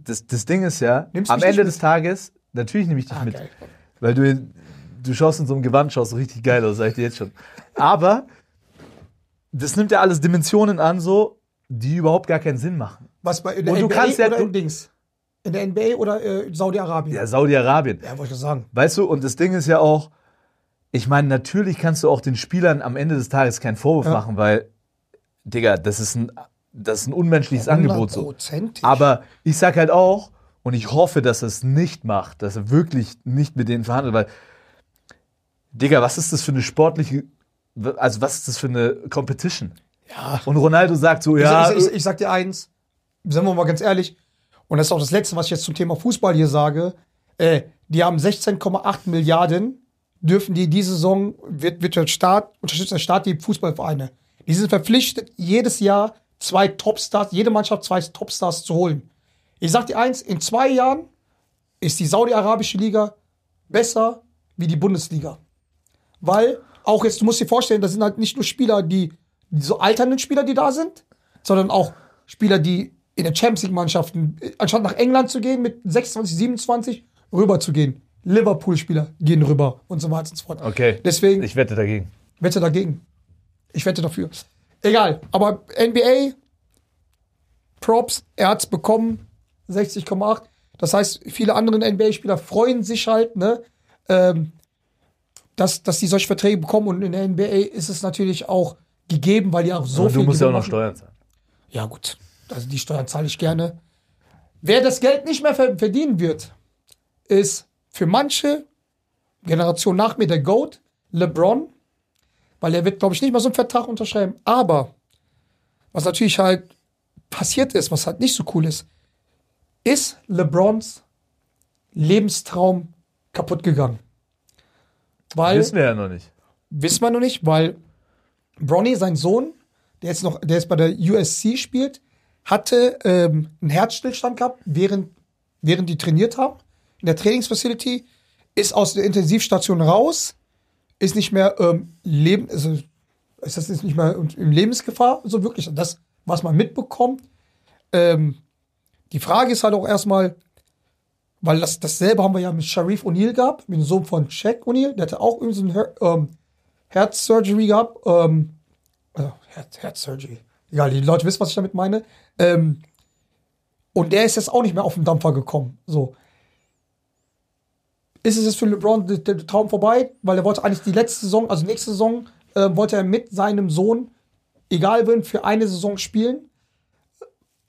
das, das Ding ist ja, Nimmst du am Ende des Tages, natürlich nehme ich dich Ah, mit. geil. Weil du, du schaust in so einem Gewand, schaust so richtig geil aus, sag ich dir jetzt schon. Aber das nimmt ja alles Dimensionen an, so, die überhaupt gar keinen Sinn machen. Was bei in der Und du NBA kannst ja- du- in Dings? In der NBA oder äh, Saudi-Arabien? Ja, Saudi-Arabien. ja wollte ich sagen. Weißt du, und das Ding ist ja auch, ich meine, natürlich kannst du auch den Spielern am Ende des Tages keinen Vorwurf Ja. machen, weil, Digga, das ist ein, das ist ein unmenschliches Angebot so. Aber ich sag halt auch, und ich hoffe, dass er es nicht macht, dass er wirklich nicht mit denen verhandelt, weil, Digga, was ist das für eine sportliche, also was ist das für eine Competition? ja. Und Ronaldo sagt so, ja, ich, ich, ich, ich sag dir eins, sagen wir mal ganz ehrlich, und das ist auch das Letzte, was ich jetzt zum Thema Fußball hier sage. Äh, die haben 16,8 Milliarden, dürfen die diese Saison, wird, wird der Staat, unterstützt der Staat die Fußballvereine. Die sind verpflichtet, jedes Jahr zwei Topstars, jede Mannschaft zwei Topstars zu holen. Ich sag dir eins, in zwei Jahren ist die Saudi-Arabische Liga besser wie die Bundesliga. Weil, auch jetzt, du musst dir vorstellen, das sind halt nicht nur Spieler, die, die so alternden Spieler, die da sind, sondern auch Spieler, die in der Champions League-Mannschaften, äh, anstatt nach England zu gehen, mit 26, 27, rüber zu gehen. Liverpool-Spieler gehen rüber und so weiter und so fort. okay, Deswegen, ich wette dagegen. wette dagegen. Ich wette dafür. Egal, aber NBA, Props, er hat's bekommen, 60,8. Das heißt, viele andere NBA-Spieler freuen sich halt, ne, ähm, dass, dass die solche Verträge bekommen und in der NBA ist es natürlich auch gegeben, weil die auch so Und viel du musst ja auch noch. Steuern zahlen. Ja, gut. Also die Steuern zahle ich gerne. Wer das Geld nicht mehr ver- verdienen wird, ist für manche Generation nach mir der GOAT, LeBron, weil er wird, glaube ich, nicht mal so einen Vertrag unterschreiben. Aber was natürlich halt passiert ist, was halt nicht so cool ist, ist LeBrons Lebenstraum kaputt gegangen. Weil Wissen wir ja noch nicht. Wissen wir noch nicht, weil Bronny, sein Sohn, der jetzt noch, der jetzt bei der USC spielt, hatte ähm, einen Herzstillstand gehabt, während, während die trainiert haben. In der Trainingsfacility, ist aus der Intensivstation raus, ist nicht mehr ähm, leben, also ist das jetzt nicht mehr in Lebensgefahr, so wirklich. Das, was man mitbekommt. Ähm, die Frage ist halt auch erstmal, weil das, dasselbe haben wir ja mit Sharif O'Neal gehabt, mit dem Sohn von Shaq O'Neal, der hatte auch irgendwie so ein Her ähm, Herzsurgery gehabt. Ähm, äh, Herz, Herzsurgery. Egal, die Leute wissen, was ich damit meine. Ähm, und der ist jetzt auch nicht mehr auf den Dampfer gekommen. So. ist es jetzt für LeBron der, der Traum vorbei, weil er wollte eigentlich die letzte Saison, also nächste Saison, äh, wollte er mit seinem Sohn, egal wen, für eine Saison spielen.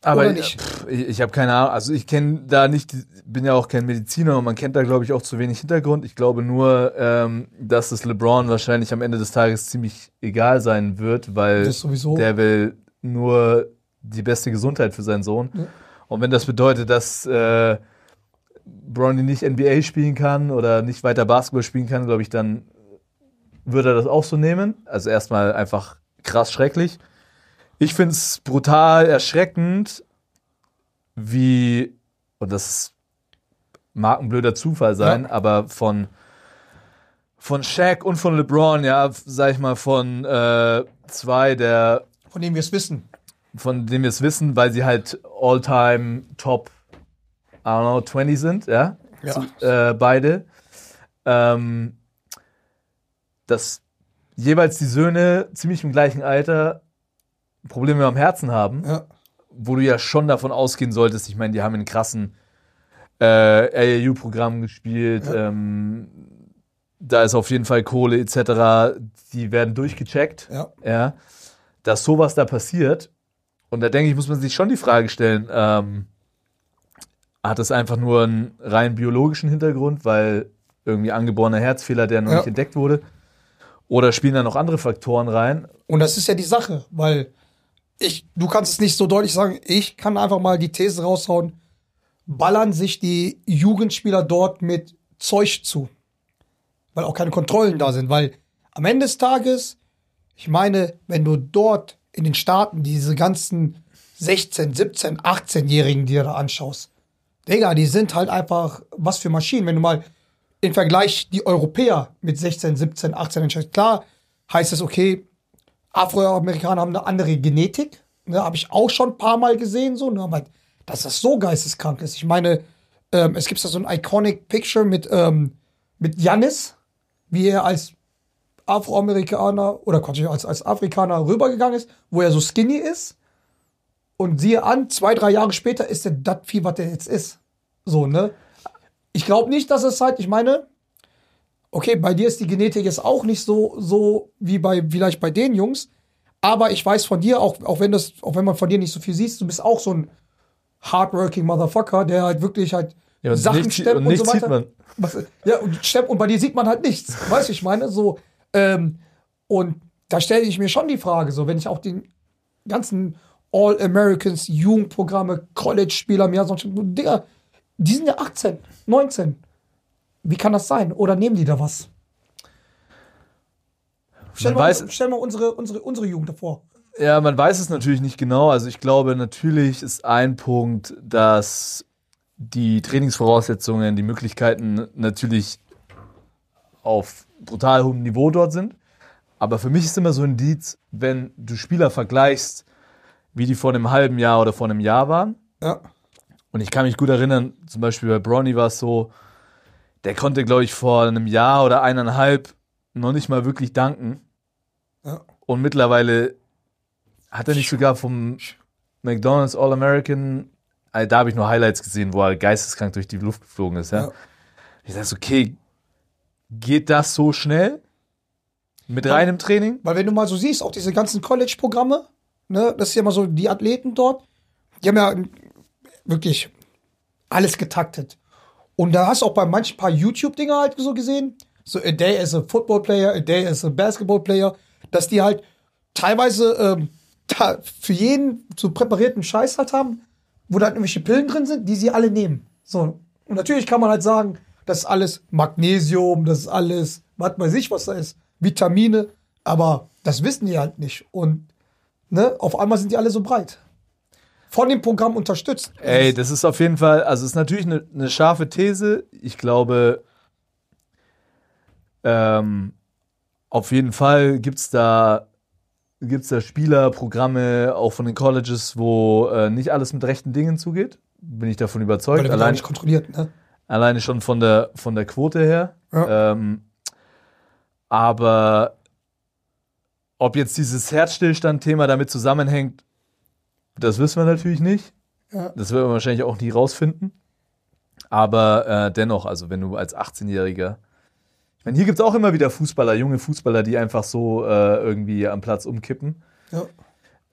Aber ich, ich habe keine Ahnung. Also ich kenne da nicht, bin ja auch kein Mediziner und man kennt da, glaube ich, auch zu wenig Hintergrund. Ich glaube nur, ähm, dass es LeBron wahrscheinlich am Ende des Tages ziemlich egal sein wird, weil der will nur die beste Gesundheit für seinen Sohn. Und wenn das bedeutet, dass äh, Bronny nicht NBA spielen kann oder nicht weiter Basketball spielen kann, glaube ich, dann würde er das auch so nehmen. Also erstmal einfach krass schrecklich. Ich finde es brutal erschreckend, wie, und das mag ein blöder Zufall sein, Ja. aber von, von Shaq und von LeBron, ja, sag ich mal, von äh, zwei der Von dem wir es wissen. von dem wir es wissen, weil sie halt all-time top, I don't know, 20 sind, ja, Ja. äh, beide. Ähm, dass jeweils die Söhne ziemlich im gleichen Alter Probleme am Herzen haben, Ja. wo du ja schon davon ausgehen solltest, ich meine, die haben in krassen äh, AAU-Programmen gespielt, ähm, da ist auf jeden Fall Kohle etc., die werden durchgecheckt Ja. ja, dass sowas da passiert. Und da denke ich, muss man sich schon die Frage stellen, ähm, hat es einfach nur einen rein biologischen Hintergrund, weil irgendwie angeborener Herzfehler, der noch Ja. nicht entdeckt wurde? Oder spielen da noch andere Faktoren rein? Und das ist ja die Sache, weil ich, du kannst es nicht so deutlich sagen, ich kann einfach mal die These raushauen, ballern sich die Jugendspieler dort mit Zeug zu. Weil auch keine Kontrollen da sind, weil am Ende des Tages, ich meine, wenn du dort in den Staaten diese ganzen 16, 17, 18-Jährigen dir da anschaust, Digga, die sind halt einfach was für Maschinen. Wenn du mal im Vergleich die Europäer mit 16, 17, 18 entscheidest, klar heißt es, okay, Afroamerikaner haben eine andere Genetik. Ne, Habe ich auch schon ein paar Mal gesehen, so, ne, aber dass das so geisteskrank ist. Ich meine, ähm, es gibt da so ein iconic Picture mit, ähm, mit Jannis, wie er als Afroamerikaner oder Quatsch, als, als Afrikaner rübergegangen ist, wo er so skinny ist. Und siehe an, zwei, drei Jahre später ist er das Vieh, was der jetzt ist. So, ne? Ich glaube nicht, dass es halt, ich meine, okay, bei dir ist die Genetik jetzt auch nicht so, so wie bei, vielleicht bei den Jungs. Aber ich weiß von dir, auch, auch wenn das, auch wenn man von dir nicht so viel siehst, du bist auch so ein hardworking Motherfucker, der halt wirklich halt Ja, Sachen nichts- stemmt und und, so sieht weiter. man. Was, ja, und stemmt und bei dir sieht man halt nichts. Weißt du, ich meine, so, ähm, und da stelle ich mir schon die Frage, so, wenn ich auch den ganzen All-Americans, Jugendprogramme, College-Spieler mir sonst Digga, die sind ja 18, 19. Wie kann das sein? Oder nehmen die da was? Stell mal, weiß- stell mal unsere, unsere, unsere Jugend davor. Ja, man weiß es natürlich nicht genau. Also ich glaube, natürlich ist ein Punkt, dass die Trainingsvoraussetzungen, die Möglichkeiten natürlich auf brutal hohem Niveau dort sind. Aber für mich ist immer so ein Indiz, wenn du Spieler vergleichst, wie die vor einem halben Jahr oder vor einem Jahr waren. Ja. Und ich kann mich gut erinnern, zum Beispiel bei Bronny war es so, der konnte, glaube ich, vor einem Jahr oder eineinhalb noch nicht mal wirklich danken. Ja. Und mittlerweile hat er nicht sogar vom McDonald's All-American, also da habe ich nur Highlights gesehen, wo er geisteskrank durch die Luft geflogen ist. Ja? Ja. Ich dachte, okay, geht das so schnell? Mit reinem Training? Weil wenn du mal so siehst, auch diese ganzen College-Programme, ne, das ist ja immer so, die Athleten dort, die haben ja wirklich alles getaktet. Und da hast du auch bei manchen paar YouTube-Dinger halt so gesehen, so a day as a football player, a day as a basketball player, dass die halt teilweise ähm, da für jeden so präparierten Scheiß halt haben, wo da halt irgendwelche Pillen drin sind, die sie alle nehmen. So. Und natürlich kann man halt sagen, das ist alles Magnesium, das ist alles, was weiß ich, was da ist, Vitamine, aber das wissen die halt nicht. Und ne, auf einmal sind die alle so breit. Von dem Programm unterstützt. Ey, das ist auf jeden Fall, also es ist natürlich eine, eine scharfe These. Ich glaube, ähm, auf jeden Fall gibt es da, gibt's da Spieler, Programme, auch von den Colleges, wo äh, nicht alles mit rechten Dingen zugeht. Bin ich davon weil überzeugt. auch Allein, nicht kontrolliert, ne? Alleine schon von der, von der Quote her. Ja. Ähm, aber ob jetzt dieses Herzstillstand-Thema damit zusammenhängt, das wissen wir natürlich nicht. Ja. Das werden wir wahrscheinlich auch nie rausfinden. Aber äh, dennoch, also wenn du als 18-Jähriger. Ich meine, hier gibt es auch immer wieder Fußballer, junge Fußballer, die einfach so äh, irgendwie am Platz umkippen. Ja.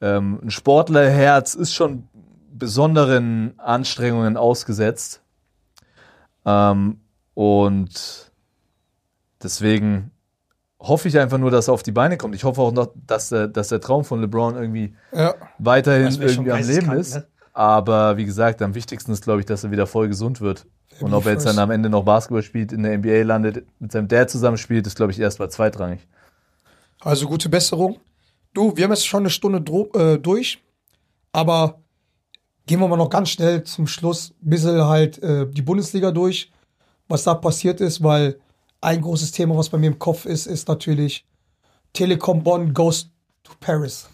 Ähm, ein Sportlerherz ist schon besonderen Anstrengungen ausgesetzt. Ähm, und deswegen hoffe ich einfach nur, dass er auf die Beine kommt. Ich hoffe auch noch, dass der, dass der Traum von LeBron irgendwie Ja. weiterhin irgendwie am Leben geisteskrank, ist. ne? Aber wie gesagt, am wichtigsten ist, glaube ich, dass er wieder voll gesund wird. Und ob er jetzt dann am Ende noch Basketball spielt, in der NBA landet, mit seinem Dad zusammenspielt, ist, glaube ich, erstmal zweitrangig. Also gute Besserung. Du, wir haben jetzt schon eine Stunde äh, durch, aber gehen wir mal noch ganz schnell zum Schluss ein bisschen halt äh, die Bundesliga durch, was da passiert ist, weil ein großes Thema, was bei mir im Kopf ist, ist natürlich Telekom Bonn goes to Paris.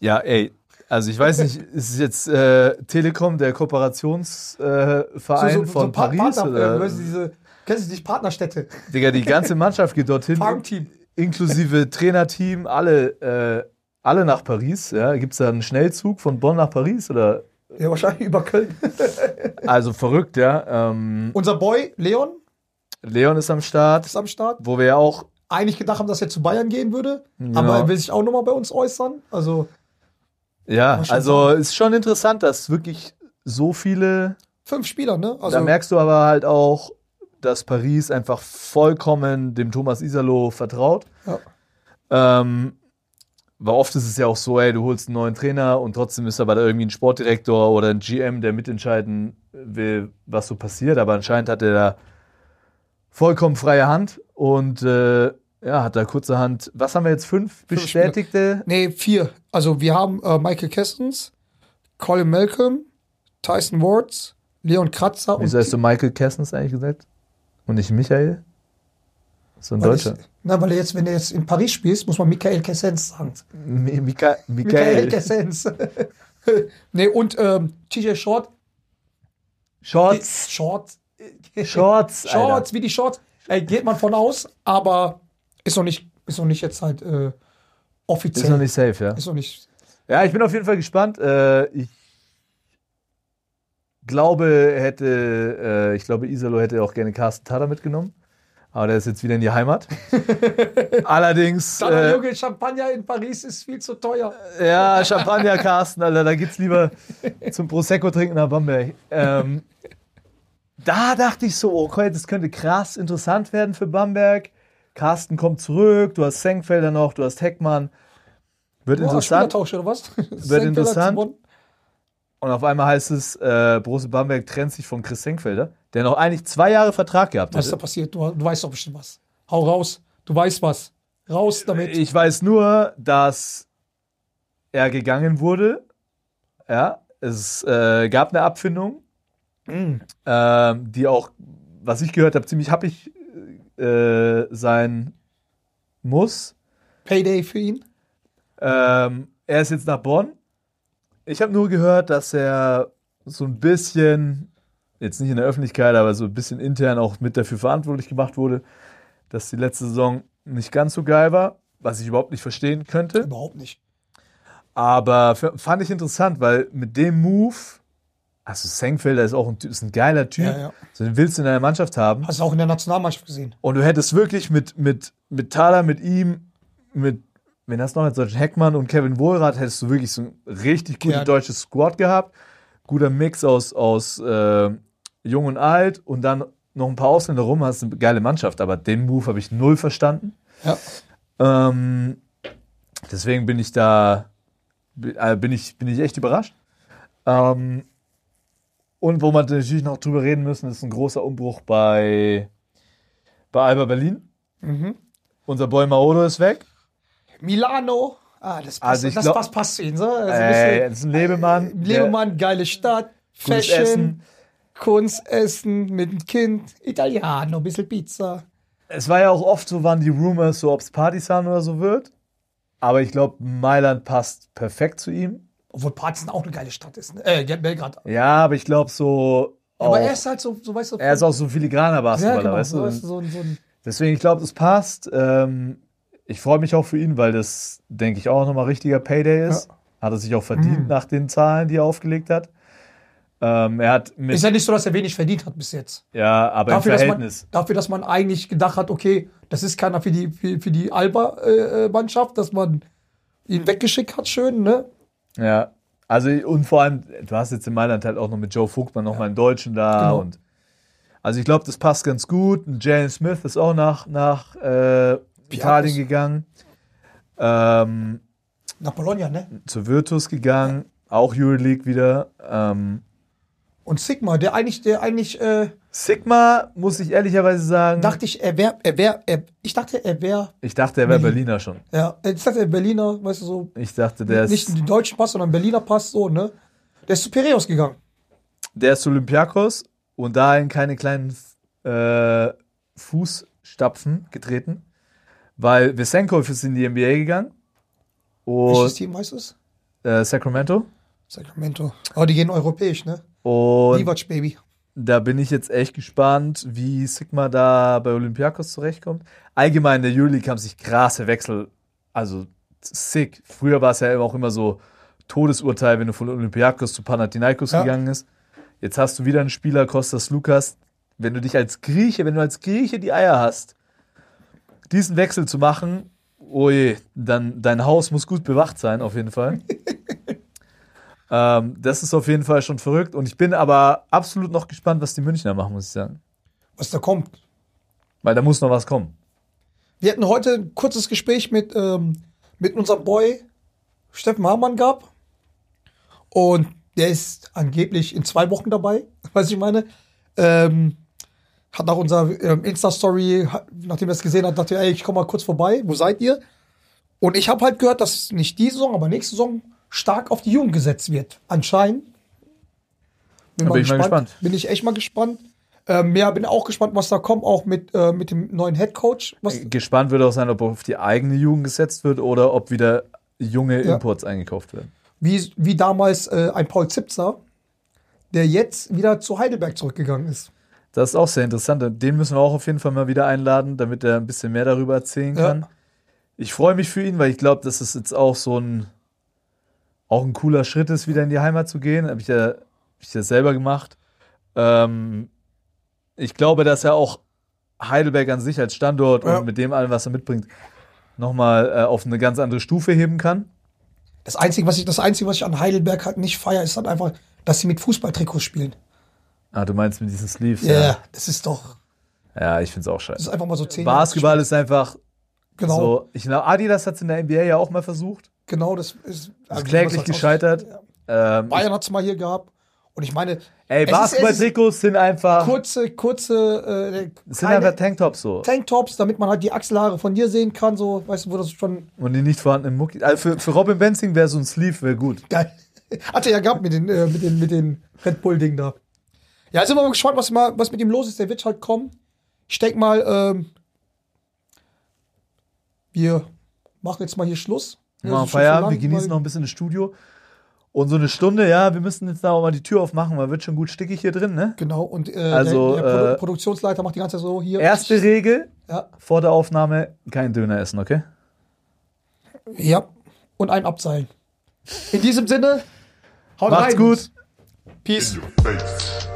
Ja, ey, also ich weiß nicht, ist es jetzt äh, Telekom, der Kooperationsverein äh, Verein von Pa- Paris? Partner, oder? äh, diese, kennst du nicht Partnerstädte? Digga, die ganze Mannschaft geht dorthin, Farmteam. inklusive Trainerteam, alle, äh, alle nach Paris. Ja? Gibt es da einen Schnellzug von Bonn nach Paris? Oder? Ja, wahrscheinlich über Köln. Also verrückt, ja. Ähm, Unser Boy Leon Leon ist am Start, ist am Start. wo wir ja auch Eigentlich gedacht haben, dass er zu Bayern gehen würde, Genau. aber er will sich auch nochmal bei uns äußern. Also Ja, also ist schon interessant, dass wirklich so viele. fünf Spieler, ne? Also da merkst du aber halt auch, dass Paris einfach vollkommen dem Thomas Isalo vertraut. Ja. Ähm, weil oft ist es ja auch so, ey, du holst einen neuen Trainer und trotzdem ist aber da irgendwie ein Sportdirektor oder ein GM, der mitentscheiden will, was so passiert. Aber anscheinend hat er da vollkommen freie Hand und äh, ja, hat da kurzerhand, was haben wir jetzt, fünf bestätigte? Nee, vier. Also wir haben äh, Michael Kestens, Colin Malcolm, Tyson Wards, Leon Kratzer Wieso hast du Michael Kessens eigentlich gesagt? Und nicht Michael? So ein weil Deutscher. Ich, na, weil jetzt, wenn du jetzt in Paris spielst, muss man Michael Kessens sagen. Mi Mika Michael Michael. Kessens. nee, und ähm, TJ Short. Shorts. Short. Shorts. Alter. Shorts, wie die Shorts. Ey, geht man von aus, aber ist noch nicht, ist noch nicht jetzt halt äh, offiziell. Ist noch nicht safe, ja. Ist noch nicht. Ja, ich bin auf jeden Fall gespannt. Äh, ich glaube, hätte, äh, ich glaube, Isalo hätte auch gerne Carsten Tada mitgenommen. Aber der ist jetzt wieder in die Heimat. Allerdings, Dann, äh, Junge, Champagner in Paris ist viel zu teuer. ja, Champagner, Carsten, Alter, da geht's lieber zum Prosecco trinken nach Bamberg. Ähm, da dachte ich so, okay, das könnte krass interessant werden für Bamberg. Carsten kommt zurück, du hast Senkfelder noch, du hast Heckmann. Wird Oh, interessant. Oder was? Wird interessant. Und auf einmal heißt es, äh, Borussia Bamberg trennt sich von Chris Senkfelder, der noch eigentlich zwei Jahre Vertrag gehabt Was ist da hat. passiert? Du, du weißt doch bestimmt was. Hau raus. Du weißt was. Raus damit. Ich weiß nur, dass er gegangen wurde. Ja, es äh, gab eine Abfindung, Mm. ähm, die auch, was ich gehört habe, ziemlich happig äh, sein muss. Payday für ihn. Ähm, er ist jetzt nach Bonn. Ich habe nur gehört, dass er so ein bisschen, jetzt nicht in der Öffentlichkeit, aber so ein bisschen intern auch mit dafür verantwortlich gemacht wurde, dass die letzte Saison nicht ganz so geil war, was ich überhaupt nicht verstehen könnte. Überhaupt nicht. Aber fand ich interessant, weil mit dem Move, also Senkfelder ist auch ein, ist ein geiler Typ, Ja, ja. so den willst du in deiner Mannschaft haben. Hast du auch in der Nationalmannschaft gesehen. Und du hättest wirklich mit, mit, mit Thaler, mit ihm, mit, wenn das noch mit solchen Heckmann und Kevin Wohlrath, hättest du wirklich so ein richtig gutes Ja. deutsches Squad gehabt. Guter Mix aus, aus äh, Jung und Alt und dann noch ein paar Ausländer rum, hast eine geile Mannschaft. Aber den Move habe ich null verstanden. Ja. Ähm, deswegen bin ich da, äh, bin ich, bin ich echt überrascht. Ähm, und wo wir natürlich noch drüber reden müssen, ist ein großer Umbruch bei, bei Alba Berlin. Mhm. Unser Boy Maodo ist weg. Milano. Ah, das passt, Also ich das glaub- passt, passt zu ihm. So? Also ein Ey, bisschen- das ist ein Lebemann. Lebemann, geile Stadt. Fashion. Essen. Kunst, Essen mit dem Kind. Italiano, ein bisschen Pizza. Es war ja auch oft so, waren die Rumors, so ob es Partisan oder so wird. Aber ich glaube, Mailand passt perfekt zu ihm. Obwohl Partizan auch eine geile Stadt ist. Ne? Äh, Belgrad. Ja, aber ich glaube so. Ja, aber er ist halt so, so weißt du. er ist auch so ein filigraner ja, Basketballer, genau, weißt so, du? so, so ein Deswegen, ich glaube, das passt. Ähm, ich freue mich auch für ihn, weil das, denke ich, auch nochmal richtiger Payday ist. Hat er sich auch verdient Mhm. nach den Zahlen, die er aufgelegt hat. Ähm, er hat mit, Ist ja nicht so, dass er wenig verdient hat bis jetzt. ja, aber Dafür, im dass man, Verhältnis. dafür, dass man eigentlich gedacht hat, okay, das ist keiner für die, für, für die Alba-Mannschaft, dass man ihn weggeschickt hat, schön, ne? Ja, also und vor allem, du hast jetzt in Mailand halt auch noch mit Joe Vogtmann noch mal einen Deutschen da Genau. und also ich glaube, das passt ganz gut. Und Jalen Smith ist auch nach, nach äh, Italien gegangen, ähm, Nach Bologna, ne? zur Virtus gegangen, auch Euroleague wieder. Ähm, Und Sigma, der eigentlich, der eigentlich, äh, Sigma, muss ich ehrlicherweise sagen, dachte ich, er wäre, er wäre, ich dachte, er wäre, ich dachte, er wäre Berlin. Berliner schon. ja, ich dachte, er Berliner, weißt du, so, Ich dachte, der nicht ist, den deutschen Pass, sondern Berliner Pass, so, ne? Der ist zu Piraeus gegangen. der ist zu Olympiakos und da in keine kleinen äh, Fußstapfen getreten, weil Vesenkov ist in die NBA gegangen Welches und Team heißt es? äh, Sacramento Sacramento. Aber die gehen europäisch, ne? und Livac, Baby. da bin ich jetzt echt gespannt, wie Sigma da bei Olympiakos zurechtkommt. Allgemein in der Euroleague haben sich krasse Wechsel, also sick. Früher war es ja auch immer so Todesurteil, wenn du von Olympiakos zu Panathinaikos Ja. gegangen ist. Jetzt hast du wieder einen Spieler, Kostas Lukas. Wenn du dich als Grieche, wenn du als Grieche die Eier hast, diesen Wechsel zu machen, oh je, dann dein Haus muss gut bewacht sein, auf jeden Fall. ähm, das ist auf jeden Fall schon verrückt. Und ich bin aber absolut noch gespannt, was die Münchner machen, muss ich sagen. Was da kommt. Weil da muss noch was kommen. Wir hatten heute ein kurzes Gespräch mit, ähm, mit unserem Boy Steffen Hamann gehabt. Und der ist angeblich in zwei Wochen dabei, was ich meine. Ähm, hat nach unserer ähm, Insta-Story, nachdem er es gesehen hat, dachte er, ey, ich komme mal kurz vorbei. Wo seid ihr? Und ich habe halt gehört, dass nicht diese Saison, aber nächste Saison stark auf die Jugend gesetzt wird. Anscheinend. Da bin ich mal gespannt. Bin ich echt mal gespannt. Ähm, ja, bin auch gespannt, was da kommt, auch mit, äh, mit dem neuen Head Coach. Was, Gespannt wird auch sein, ob auf die eigene Jugend gesetzt wird oder ob wieder junge Ja. Imports eingekauft werden. wie, wie damals äh, ein Paul Zipzer, der jetzt wieder zu Heidelberg zurückgegangen ist. Das ist auch sehr interessant. Den müssen wir auch auf jeden Fall mal wieder einladen, damit er ein bisschen mehr darüber erzählen Ja. kann. Ich freue mich für ihn, weil ich glaube, dass es jetzt auch so ein auch ein cooler Schritt ist, wieder in die Heimat zu gehen. Habe ich ja, hab ich ja selber gemacht. Ähm, ich glaube, dass er auch Heidelberg an sich als Standort Ja. und mit dem allem, was er mitbringt, nochmal äh, auf eine ganz andere Stufe heben kann. Das Einzige, was ich, das Einzige, was ich an Heidelberg halt nicht feiere, ist halt einfach, dass sie mit Fußballtrikots spielen. Ah, du meinst mit diesen Sleeves? Ja, Ja, das ist doch, ja ich finde es auch das scheiße. ist einfach mal so zehn Basketball ist einfach Genau, so. Ich glaube, Adidas hat es in der NBA ja auch mal versucht. genau, das ist. Ist wie kläglich das gescheitert. Ja. Ähm, Bayern hat es mal hier gehabt. Und ich meine, ey, Basketball-Trikots sind einfach, kurze, kurze äh, sind einfach Tanktops so. Tanktops, damit man halt die Achselhaare von dir sehen kann, so, weißt du, wo das schon Und die nicht vorhandenen Mucki. Also für, für Robin Benzing wäre so ein Sleeve wäre gut. Geil. Hat er ja gehabt mit den, äh, mit den, mit den Red Bull-Ding da. Ja, sind wir mal gespannt, was, mal, was mit ihm los ist. Der wird halt kommen. Ich denke mal, ähm, wir machen jetzt mal hier Schluss. Wir Ja, machen ist schon Feierabend, wir genießen noch ein bisschen das Studio. Und so eine Stunde, ja, wir müssen jetzt da auch mal die Tür aufmachen, weil wird schon gut stickig hier drin, ne? Genau, und äh, Also, der, der Produ äh, Produktionsleiter macht die ganze Zeit so hier. Erste Regel Ja, vor der Aufnahme, kein Döner essen, okay? ja. Und ein Abseilen. In diesem Sinne, haut Macht's rein. gut. Peace. in your face.